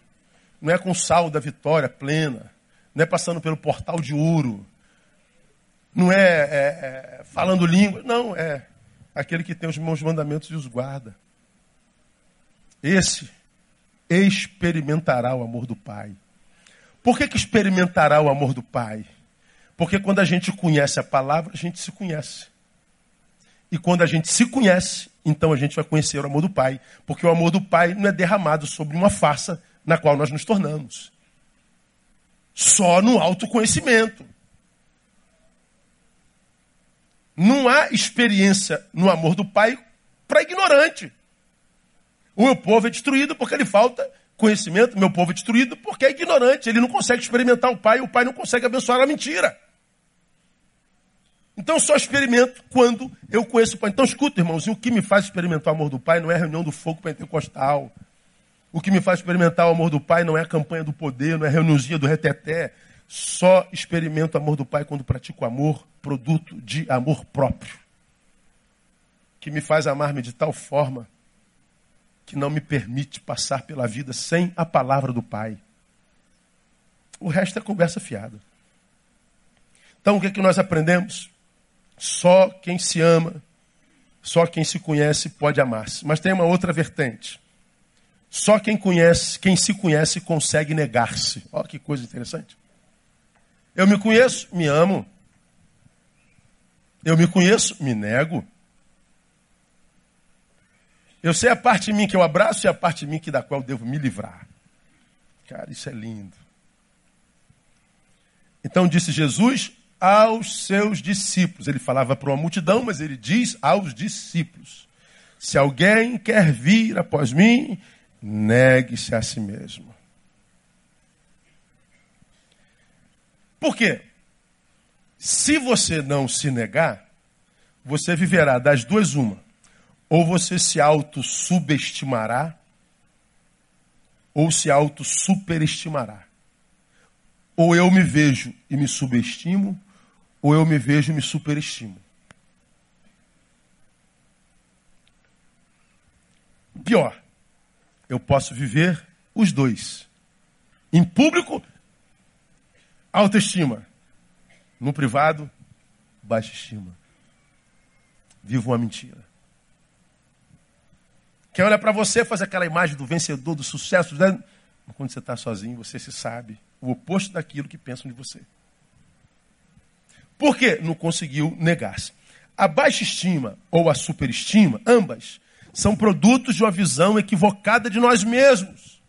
Não é com sal da vitória plena. Não é passando pelo portal de ouro. Não é, é, é falando língua. Não, é aquele que tem os meus mandamentos e os guarda. Esse experimentará o amor do Pai. Por que, que experimentará o amor do Pai? Porque quando a gente conhece a palavra, a gente se conhece. E quando a gente se conhece, então a gente vai conhecer o amor do Pai. Porque o amor do Pai não é derramado sobre uma farsa na qual nós nos tornamos. Só no autoconhecimento. Não há experiência no amor do Pai para ignorante. O meu povo é destruído porque lhe falta conhecimento, meu povo é destruído porque é ignorante. Ele não consegue experimentar o Pai, o Pai não consegue abençoar a mentira. Então só experimento quando eu conheço o Pai. Então escuta, irmãos, o que me faz experimentar o amor do Pai não é reunião do fogo pentecostal. O que me faz experimentar o amor do Pai não é a campanha do poder, não é a reuniãozinha do reteté. Só experimento o amor do Pai quando pratico amor, produto de amor próprio. Que me faz amar-me de tal forma que não me permite passar pela vida sem a palavra do Pai. O resto é conversa fiada. Então o que, é que nós aprendemos? Só quem se ama, só quem se conhece pode amar-se. Mas tem uma outra vertente. Só quem conhece, quem se conhece consegue negar-se. Olha que coisa interessante. Eu me conheço, me amo. Eu me conheço, me nego. Eu sei a parte de mim que eu abraço e a parte de mim que da qual devo me livrar. Cara, isso é lindo. Então disse Jesus: aos seus discípulos. Ele falava para uma multidão, mas ele diz aos discípulos: Se alguém quer vir após mim, negue-se a si mesmo. Por quê? Se você não se negar, você viverá das duas uma. Ou você se auto-subestimará, ou se auto-superestimará. Ou eu me vejo e me subestimo, ou eu me vejo e me superestimo. Pior, eu posso viver os dois. Em público, autoestima. No privado, baixa estima. Vivo uma mentira. Quem olha para você faz aquela imagem do vencedor, do sucesso. Né? Quando você está sozinho, você se sabe o oposto daquilo que pensam de você. Por quê? Não conseguiu negar-se. A baixa estima ou a superestima, ambas, são produtos de uma visão equivocada de nós mesmos.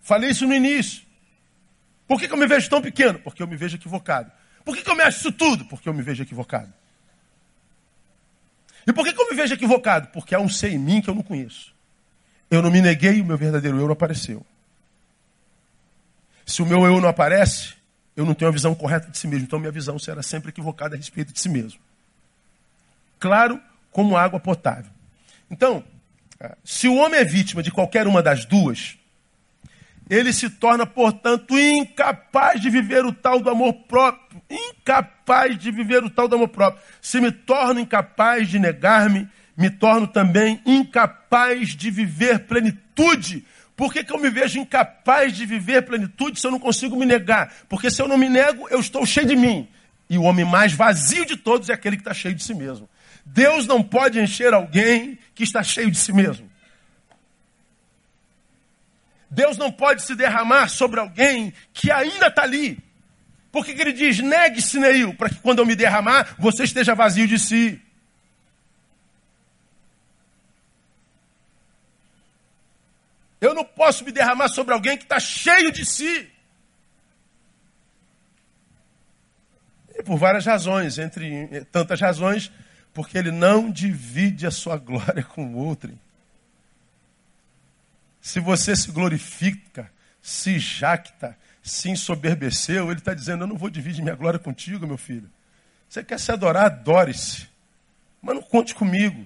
Falei isso no início. Por que, que eu me vejo tão pequeno? Porque eu me vejo equivocado. Por que, que eu me acho isso tudo? Porque eu me vejo equivocado. E por que, que eu me vejo equivocado? Porque há um ser em mim que eu não conheço. Eu não me neguei o meu verdadeiro eu não apareceu. Se o meu eu não aparece, eu não tenho a visão correta de si mesmo. Então minha visão será sempre equivocada a respeito de si mesmo. Claro como água potável. Então, se o homem é vítima de qualquer uma das duas, ele se torna, portanto, incapaz de viver o tal do amor próprio. Incapaz de viver o tal do amor próprio. Se me torno incapaz de negar-me, me torno também incapaz de viver plenitude por que, que eu me vejo incapaz de viver plenitude se eu não consigo me negar? Porque se eu não me nego, eu estou cheio de mim. E o homem mais vazio de todos é aquele que está cheio de si mesmo. Deus não pode encher alguém que está cheio de si mesmo. Deus não pode se derramar sobre alguém que ainda está ali. Por que, que ele diz, negue-se, Neil, para que quando eu me derramar, você esteja vazio de si. Eu não posso me derramar sobre alguém que está cheio de si. E por várias razões, entre tantas razões, Porque ele não divide a sua glória com outro. Se você se glorifica, se jacta, se ensoberbeceu, ele está dizendo: Eu não vou dividir minha glória contigo, meu filho. Você quer se adorar, adore-se. Mas não conte comigo.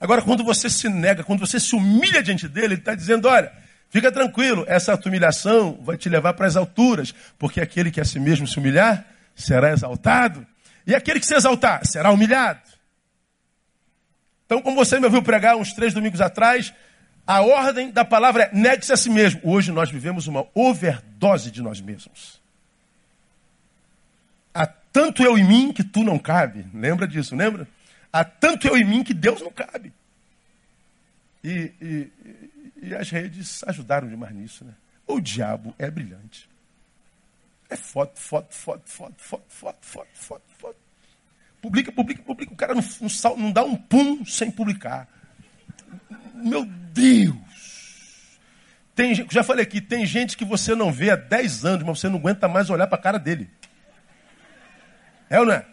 Agora, quando você se nega, quando você se humilha diante dele, ele está dizendo: Olha, fica tranquilo, essa humilhação vai te levar para as alturas, porque aquele que a si mesmo se humilhar será exaltado, e aquele que se exaltar será humilhado. Então, como você me ouviu pregar uns três domingos atrás, a ordem da palavra é negue-se a si mesmo. Hoje nós vivemos uma overdose de nós mesmos. Há tanto eu em mim que tu não cabe. Lembra disso, lembra? Há tanto eu em mim que Deus não cabe. E, e, e as redes ajudaram demais nisso, né? O diabo é brilhante. É foto, foto, foto, foto, foto, foto, foto, foto. Publica, publica, publica. O cara não, não, não dá um pum sem publicar. Meu Deus! Tem, já falei aqui, tem gente que você não vê há 10 anos, mas você não aguenta mais olhar para a cara dele. É ou não é?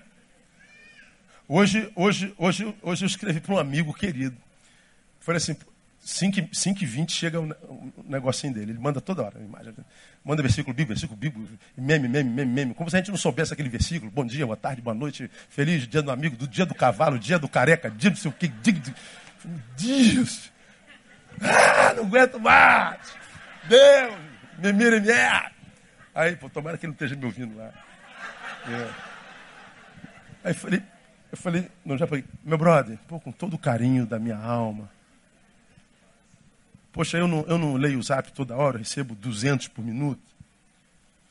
Hoje, hoje, hoje, hoje eu escrevi para um amigo querido. Falei assim, 5, e 20 chega um, um negocinho dele. Ele manda toda hora. Imagem, manda versículo bíblico, versículo bíblico, meme, meme, meme, meme. Como se a gente não soubesse aquele versículo. Bom dia, boa tarde, boa noite, feliz dia do amigo, do dia do cavalo, dia do careca, dia do sei o que. Deus! Ah, não aguento mais! Deus! Me mira, me Aí, pô, tomara que ele não esteja me ouvindo lá. É. Aí falei, eu falei, não, já falei, meu brother, pô, com todo o carinho da minha alma. Poxa, eu não, eu não leio o zap toda hora, recebo 200 por minuto.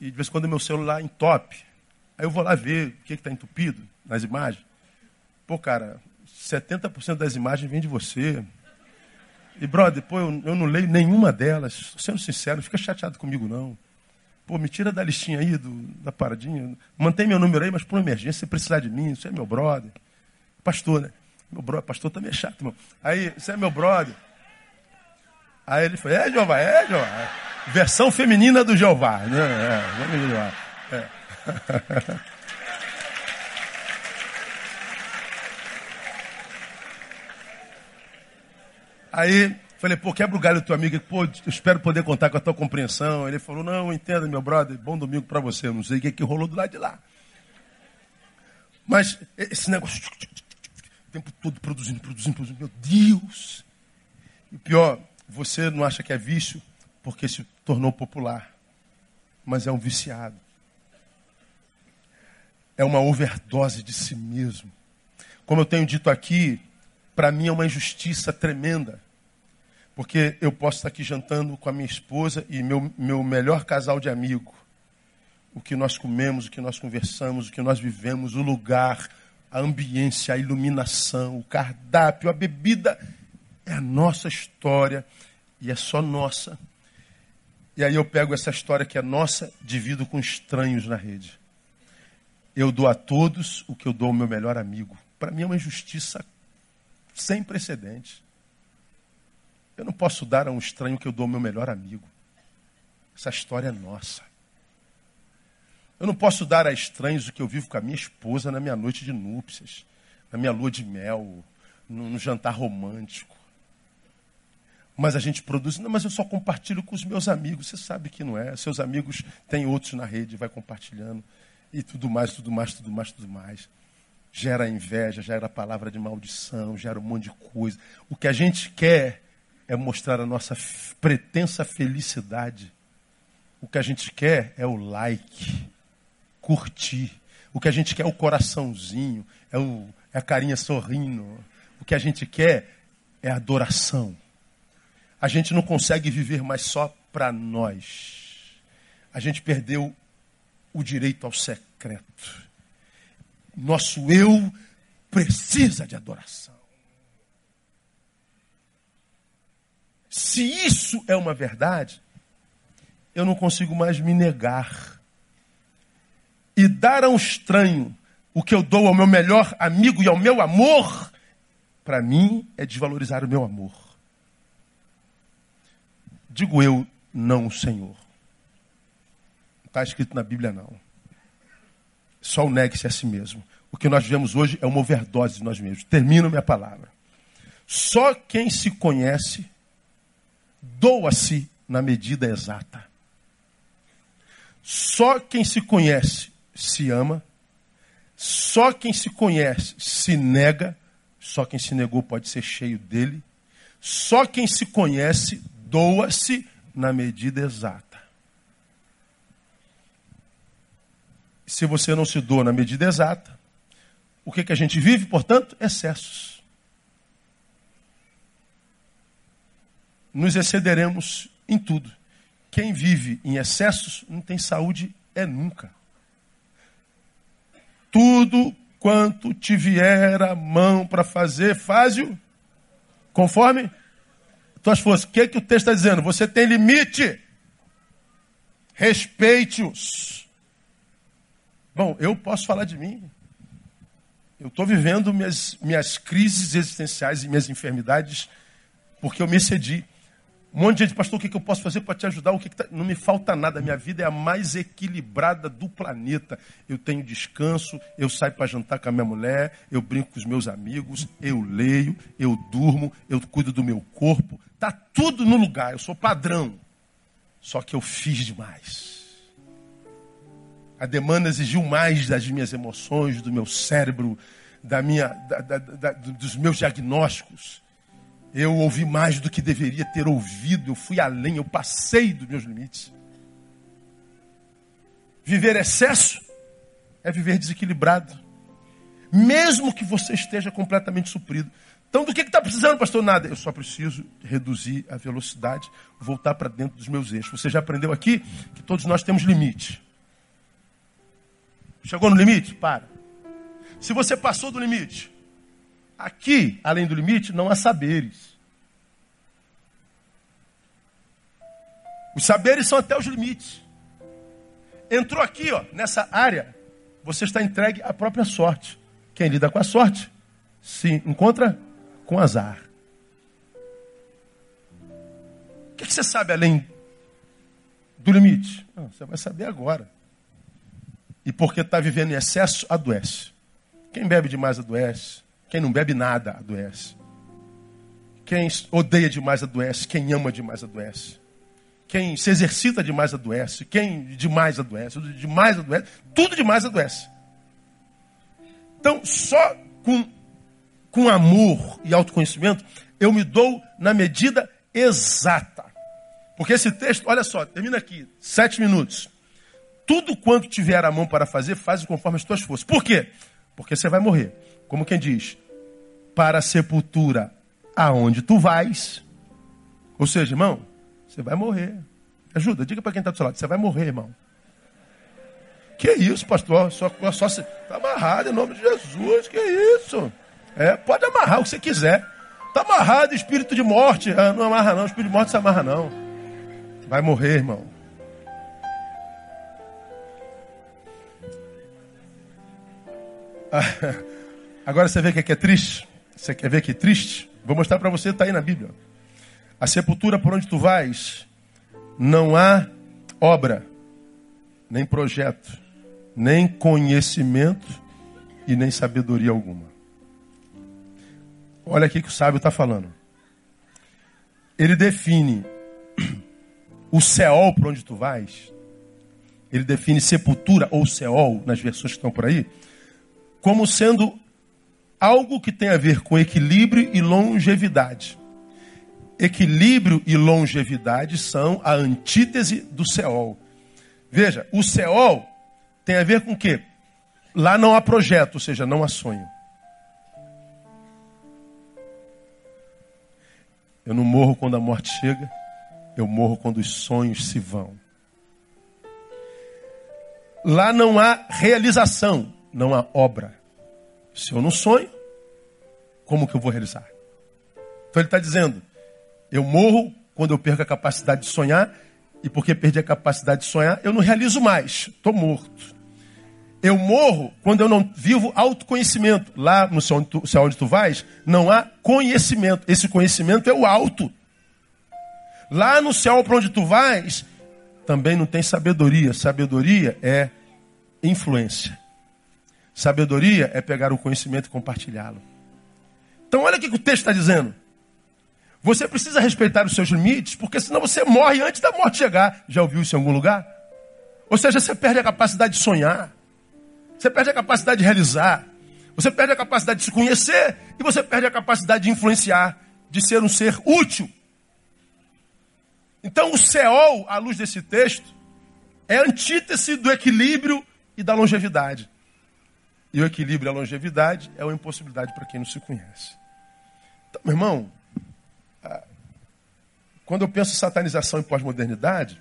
E de vez em quando meu celular entope. Aí eu vou lá ver o que está entupido nas imagens. Pô, cara, 70% das imagens vem de você. E, brother, pô, eu, eu não leio nenhuma delas. Sendo sincero, não fica chateado comigo, não. Pô, me tira da listinha aí, do, da paradinha. Mantém meu número aí, mas por emergência, se precisar de mim, você é meu brother. Pastor, né? Meu brother, pastor também é chato, irmão. Aí, você é meu brother. Aí ele falou, é Jeová, é Jeová. Versão feminina do Jeová. Né? É, é. Aí falei, pô, quebra o galho do teu amigo. Pô, eu espero poder contar com a tua compreensão. Ele falou, não, entenda, meu brother, bom domingo para você. Não sei o que, que rolou do lado de lá. Mas esse negócio, o tempo todo produzindo, produzindo, produzindo. Meu Deus! E pior, você não acha que é vício porque se tornou popular. Mas é um viciado. É uma overdose de si mesmo. Como eu tenho dito aqui, para mim é uma injustiça tremenda porque eu posso estar aqui jantando com a minha esposa e meu, meu melhor casal de amigo. O que nós comemos, o que nós conversamos, o que nós vivemos, o lugar, a ambiência, a iluminação, o cardápio, a bebida. É a nossa história e é só nossa. E aí eu pego essa história que é nossa, divido com estranhos na rede. Eu dou a todos o que eu dou ao meu melhor amigo. Para mim é uma injustiça sem precedentes. Eu não posso dar a um estranho que eu dou ao meu melhor amigo. Essa história é nossa. Eu não posso dar a estranhos o que eu vivo com a minha esposa na minha noite de núpcias, na minha lua de mel, no, no jantar romântico. Mas a gente produz, não, mas eu só compartilho com os meus amigos. Você sabe que não é. Seus amigos têm outros na rede, vai compartilhando. E tudo mais, tudo mais, tudo mais, tudo mais. Gera inveja, gera palavra de maldição, gera um monte de coisa. O que a gente quer é mostrar a nossa pretensa felicidade. O que a gente quer é o like, curtir. O que a gente quer é o coraçãozinho, é, o, é a carinha sorrindo. O que a gente quer é adoração. A gente não consegue viver mais só para nós. A gente perdeu o direito ao secreto. Nosso eu precisa de adoração. Se isso é uma verdade, eu não consigo mais me negar. E dar a um estranho o que eu dou ao meu melhor amigo e ao meu amor, para mim é desvalorizar o meu amor. Digo eu, não o Senhor. Não está escrito na Bíblia, não. Só o negue-se a si mesmo. O que nós vivemos hoje é uma overdose de nós mesmos. Termino minha palavra. Só quem se conhece doa-se na medida exata. Só quem se conhece se ama. Só quem se conhece se nega. Só quem se negou pode ser cheio dele. Só quem se conhece doa-se na medida exata. Se você não se doa na medida exata, o que, que a gente vive, portanto? Excessos. Nos excederemos em tudo. Quem vive em excessos não tem saúde é nunca. Tudo quanto te vier a mão para fazer, faz-o conforme tuas forças. O que, que o texto está dizendo? Você tem limite. Respeite-os. Bom, eu posso falar de mim. Eu estou vivendo minhas, minhas crises existenciais e minhas enfermidades porque eu me excedi. Um monte de gente, pastor, o que, que eu posso fazer para te ajudar? O que, que tá... Não me falta nada. Minha vida é a mais equilibrada do planeta. Eu tenho descanso, eu saio para jantar com a minha mulher, eu brinco com os meus amigos, eu leio, eu durmo, eu cuido do meu corpo. Está tudo no lugar. Eu sou padrão. Só que eu fiz demais. A demanda exigiu mais das minhas emoções, do meu cérebro, da minha, da, da, da, dos meus diagnósticos. Eu ouvi mais do que deveria ter ouvido, eu fui além, eu passei dos meus limites. Viver excesso é viver desequilibrado. Mesmo que você esteja completamente suprido. Então, do que está precisando, pastor? Nada. Eu só preciso reduzir a velocidade, voltar para dentro dos meus eixos. Você já aprendeu aqui que todos nós temos limite. Chegou no limite? Para. Se você passou do limite, Aqui, além do limite, não há saberes. Os saberes são até os limites. Entrou aqui, ó, nessa área, você está entregue à própria sorte. Quem lida com a sorte se encontra com azar. O que você sabe além do limite? Não, você vai saber agora. E porque está vivendo em excesso, adoece. Quem bebe demais adoece. Quem não bebe nada adoece. Quem odeia demais adoece. Quem ama demais adoece. Quem se exercita demais adoece. Quem demais adoece. Demais adoece. Tudo demais adoece. Então, só com, com amor e autoconhecimento, eu me dou na medida exata. Porque esse texto, olha só, termina aqui, sete minutos. Tudo quanto tiver a mão para fazer, faz conforme as tuas forças. Por quê? Porque você vai morrer. Como quem diz, para a sepultura aonde tu vais. Ou seja, irmão, você vai morrer. Ajuda, diga para quem está do seu lado, você vai morrer, irmão. Que isso, pastor? Só, só se... Está amarrado em nome de Jesus, que isso? É, pode amarrar o que você quiser. Está amarrado espírito de morte. Ah, não amarra não, espírito de morte se amarra não. Vai morrer, irmão. Agora você vê que aqui é triste? Você quer ver que é triste? Vou mostrar para você, está aí na Bíblia. A sepultura por onde tu vais, não há obra, nem projeto, nem conhecimento e nem sabedoria alguma. Olha aqui que o sábio está falando. Ele define o Seol por onde tu vais. Ele define sepultura ou Seol, nas versões que estão por aí, como sendo algo que tem a ver com equilíbrio e longevidade. Equilíbrio e longevidade são a antítese do Seol. Veja, o Seol tem a ver com o quê? Lá não há projeto, ou seja, não há sonho. Eu não morro quando a morte chega, eu morro quando os sonhos se vão. Lá não há realização, não há obra. Se eu não sonho, como que eu vou realizar? Então ele está dizendo: eu morro quando eu perco a capacidade de sonhar, e porque perdi a capacidade de sonhar, eu não realizo mais, estou morto. Eu morro quando eu não vivo autoconhecimento. Lá no céu onde, tu, céu onde tu vais, não há conhecimento. Esse conhecimento é o alto. Lá no céu para onde tu vais, também não tem sabedoria. Sabedoria é influência. Sabedoria é pegar o conhecimento e compartilhá-lo. Então, olha o que o texto está dizendo. Você precisa respeitar os seus limites, porque senão você morre antes da morte chegar. Já ouviu isso em algum lugar? Ou seja, você perde a capacidade de sonhar, você perde a capacidade de realizar, você perde a capacidade de se conhecer e você perde a capacidade de influenciar, de ser um ser útil. Então, o Seol, à luz desse texto, é a antítese do equilíbrio e da longevidade. E o equilíbrio e a longevidade é uma impossibilidade para quem não se conhece. Então, meu irmão, quando eu penso em satanização e pós-modernidade,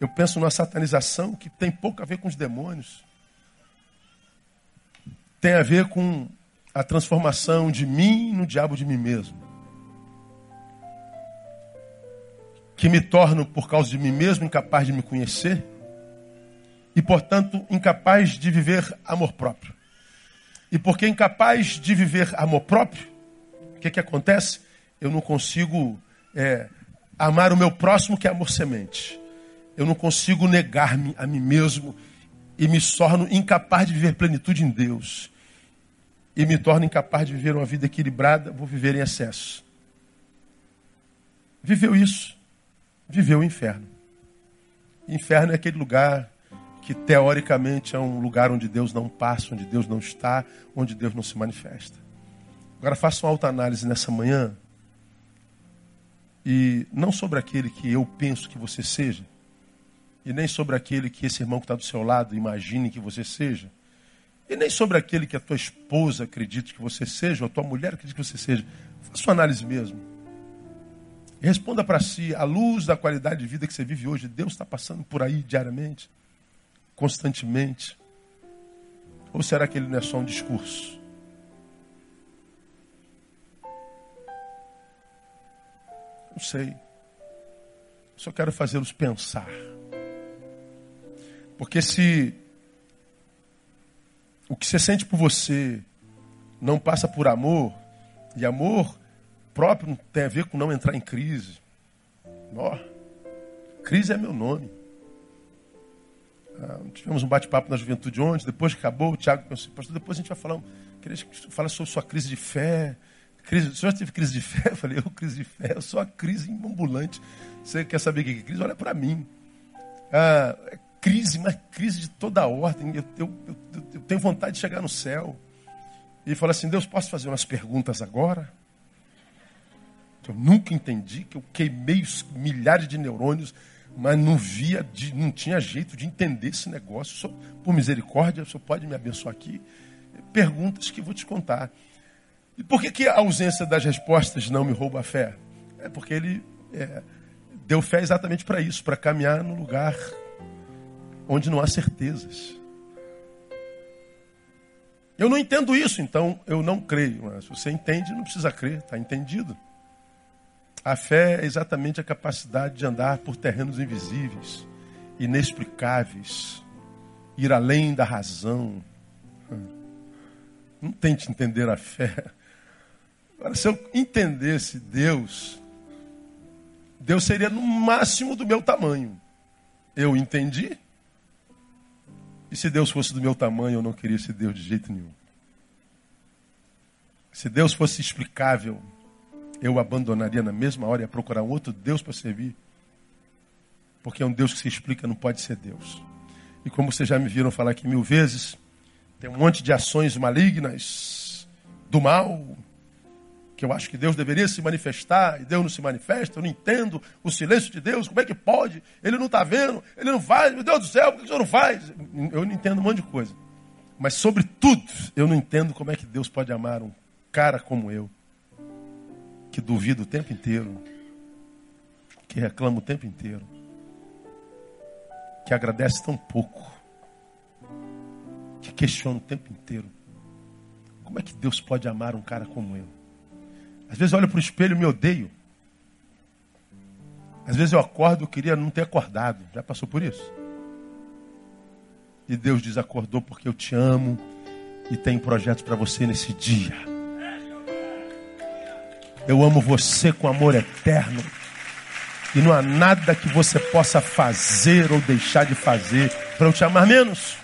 eu penso numa satanização que tem pouco a ver com os demônios. Tem a ver com a transformação de mim no diabo de mim mesmo. Que me torno, por causa de mim mesmo, incapaz de me conhecer e, portanto, incapaz de viver amor próprio. E porque incapaz de viver amor próprio, o que, que acontece? Eu não consigo é, amar o meu próximo, que é amor semente. Eu não consigo negar-me a mim mesmo e me torno incapaz de viver plenitude em Deus. E me torno incapaz de viver uma vida equilibrada, vou viver em excesso. Viveu isso, viveu o inferno. Inferno é aquele lugar que teoricamente é um lugar onde Deus não passa, onde Deus não está, onde Deus não se manifesta. Agora faça uma alta análise nessa manhã e não sobre aquele que eu penso que você seja, e nem sobre aquele que esse irmão que está do seu lado imagine que você seja, e nem sobre aquele que a tua esposa acredita que você seja, ou a tua mulher acredita que você seja. Faça uma análise mesmo. Responda para si, à luz da qualidade de vida que você vive hoje, Deus está passando por aí diariamente, constantemente? Ou será que ele não é só um discurso? Não sei. Só quero fazê-los pensar. Porque se o que você sente por você não passa por amor, e amor próprio não tem a ver com não entrar em crise. Ó, crise é meu nome. Ah, tivemos um bate-papo na juventude ontem, depois que acabou, o Tiago pensou, pastor, depois a gente vai falar, queria sobre sua crise de fé, Crise, o senhor teve crise de fé? Eu falei, eu crise de fé, eu sou a crise ambulante. Você quer saber o que é crise? Olha para mim. Ah, é crise, mas crise de toda ordem. Eu, eu, eu, eu, tenho vontade de chegar no céu. E falou assim, Deus, posso fazer umas perguntas agora? Eu nunca entendi, que eu queimei milhares de neurônios, mas não via, de, não tinha jeito de entender esse negócio. Só, por misericórdia, senhor pode me abençoar aqui? Perguntas que vou te contar. E por que, que a ausência das respostas não me rouba a fé? É porque ele é, deu fé exatamente para isso, para caminhar no lugar onde não há certezas. Eu não entendo isso, então eu não creio. Mas se você entende, não precisa crer, está entendido. A fé é exatamente a capacidade de andar por terrenos invisíveis, inexplicáveis, ir além da razão. Não tente entender a fé Agora, se eu entendesse Deus, Deus seria no máximo do meu tamanho. Eu entendi. E se Deus fosse do meu tamanho, eu não queria esse Deus de jeito nenhum. Se Deus fosse explicável, eu abandonaria na mesma hora e ia procurar um outro Deus para servir. Porque é um Deus que se explica, não pode ser Deus. E como vocês já me viram falar aqui mil vezes, tem um monte de ações malignas, do mal, que eu acho que Deus deveria se manifestar e Deus não se manifesta, eu não entendo o silêncio de Deus, como é que pode? Ele não está vendo, ele não faz, meu Deus do céu, por que o senhor não faz? Eu não entendo um monte de coisa. Mas, sobretudo, eu não entendo como é que Deus pode amar um cara como eu, que duvida o tempo inteiro, que reclama o tempo inteiro, que agradece tão pouco, que questiona o tempo inteiro. Como é que Deus pode amar um cara como eu? Às vezes eu olho para o espelho e me odeio. Às vezes eu acordo, eu queria não ter acordado. Já passou por isso? E Deus diz: acordou porque eu te amo e tem projetos para você nesse dia. Eu amo você com amor eterno. E não há nada que você possa fazer ou deixar de fazer para eu te amar menos.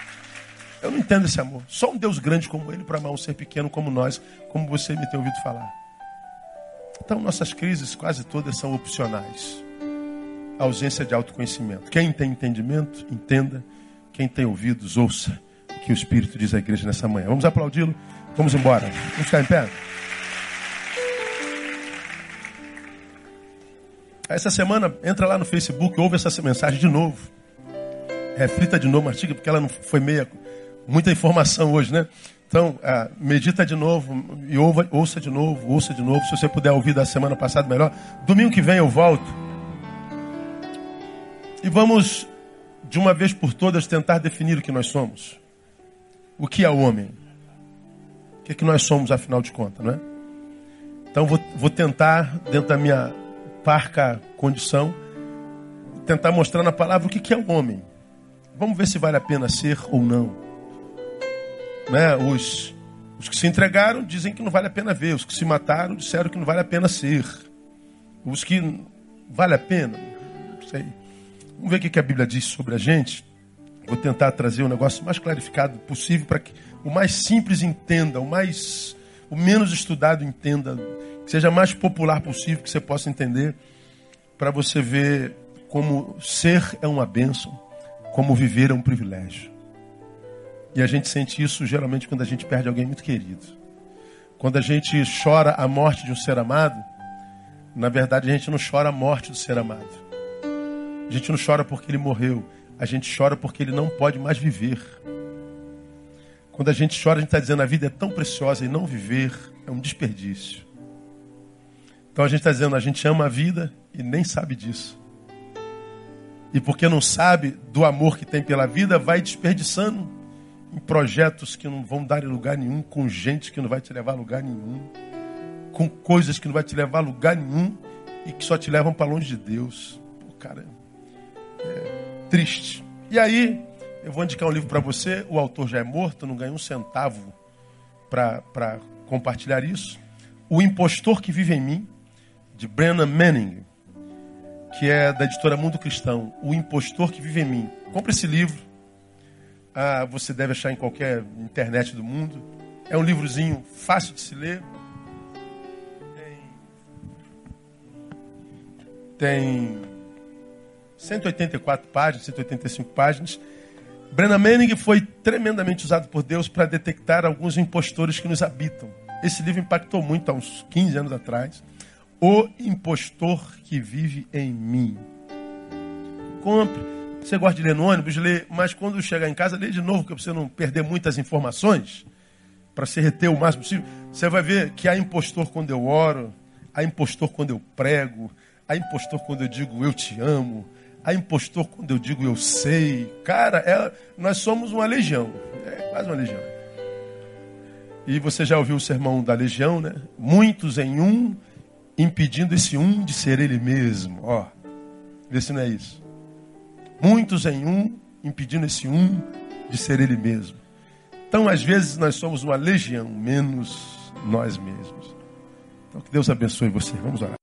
Eu não entendo esse amor. Só um Deus grande como ele para amar um ser pequeno como nós, como você me tem ouvido falar. Então, nossas crises quase todas são opcionais. A ausência de autoconhecimento. Quem tem entendimento, entenda. Quem tem ouvidos, ouça o que o Espírito diz à igreja nessa manhã. Vamos aplaudi-lo. Vamos embora. Vamos ficar em pé. Essa semana, entra lá no Facebook, ouve essa mensagem de novo. Reflita de novo, mastiga, porque ela não foi meia, muita informação hoje, né? Então, ah, medita de novo e ouva, ouça de novo, ouça de novo. Se você puder ouvir da semana passada, melhor. Domingo que vem eu volto. E vamos, de uma vez por todas, tentar definir o que nós somos. O que é o homem? O que é que nós somos, afinal de contas, não é? Então, vou, vou tentar, dentro da minha parca condição, tentar mostrar na palavra o que é o homem. Vamos ver se vale a pena ser ou não. Né? Os, os que se entregaram dizem que não vale a pena ver. Os que se mataram disseram que não vale a pena ser. Os que vale a pena, não sei. Vamos ver o que a Bíblia diz sobre a gente. Vou tentar trazer o um negócio mais clarificado possível para que o mais simples entenda, o mais o menos estudado entenda que seja mais popular possível, que você possa entender, para você ver como ser é uma bênção, como viver é um privilégio. E a gente sente isso geralmente quando a gente perde alguém muito querido. Quando a gente chora a morte de um ser amado, na verdade a gente não chora a morte do ser amado. A gente não chora porque ele morreu, a gente chora porque ele não pode mais viver. Quando a gente chora, a gente está dizendo a vida é tão preciosa e não viver é um desperdício. Então a gente está dizendo, a gente ama a vida e nem sabe disso. E porque não sabe do amor que tem pela vida, vai desperdiçando em projetos que não vão dar em lugar nenhum, com gente que não vai te levar a lugar nenhum, com coisas que não vai te levar a lugar nenhum e que só te levam para longe de Deus. Pô, cara, é triste. E aí, eu vou indicar um livro para você, o autor já é morto, não ganhou um centavo para compartilhar isso. O Impostor que Vive em Mim, de Brennan Manning, que é da editora Mundo Cristão, O Impostor que Vive em Mim. Compre esse livro. Ah, você deve achar em qualquer internet do mundo. É um livrozinho fácil de se ler. Tem, tem 184 páginas, 185 páginas. Brennan Manning foi tremendamente usado por Deus para detectar alguns impostores que nos habitam. Esse livro impactou muito há uns 15 anos atrás. O impostor que vive em mim. Compre. Você gosta de ler no ônibus? Lê, mas quando chegar em casa, lê de novo, para você não perder muitas informações, para se reter o máximo possível. Você vai ver que há impostor quando eu oro, há impostor quando eu prego, há impostor quando eu digo eu te amo, há impostor quando eu digo eu sei. Cara, é, nós somos uma legião, é quase uma legião. E você já ouviu o sermão da legião, né? Muitos em um impedindo esse um de ser ele mesmo. Ó, vê se não é isso. Muitos em um, impedindo esse um de ser ele mesmo. Então, às vezes, nós somos uma legião, menos nós mesmos. Então, que Deus abençoe você. Vamos orar.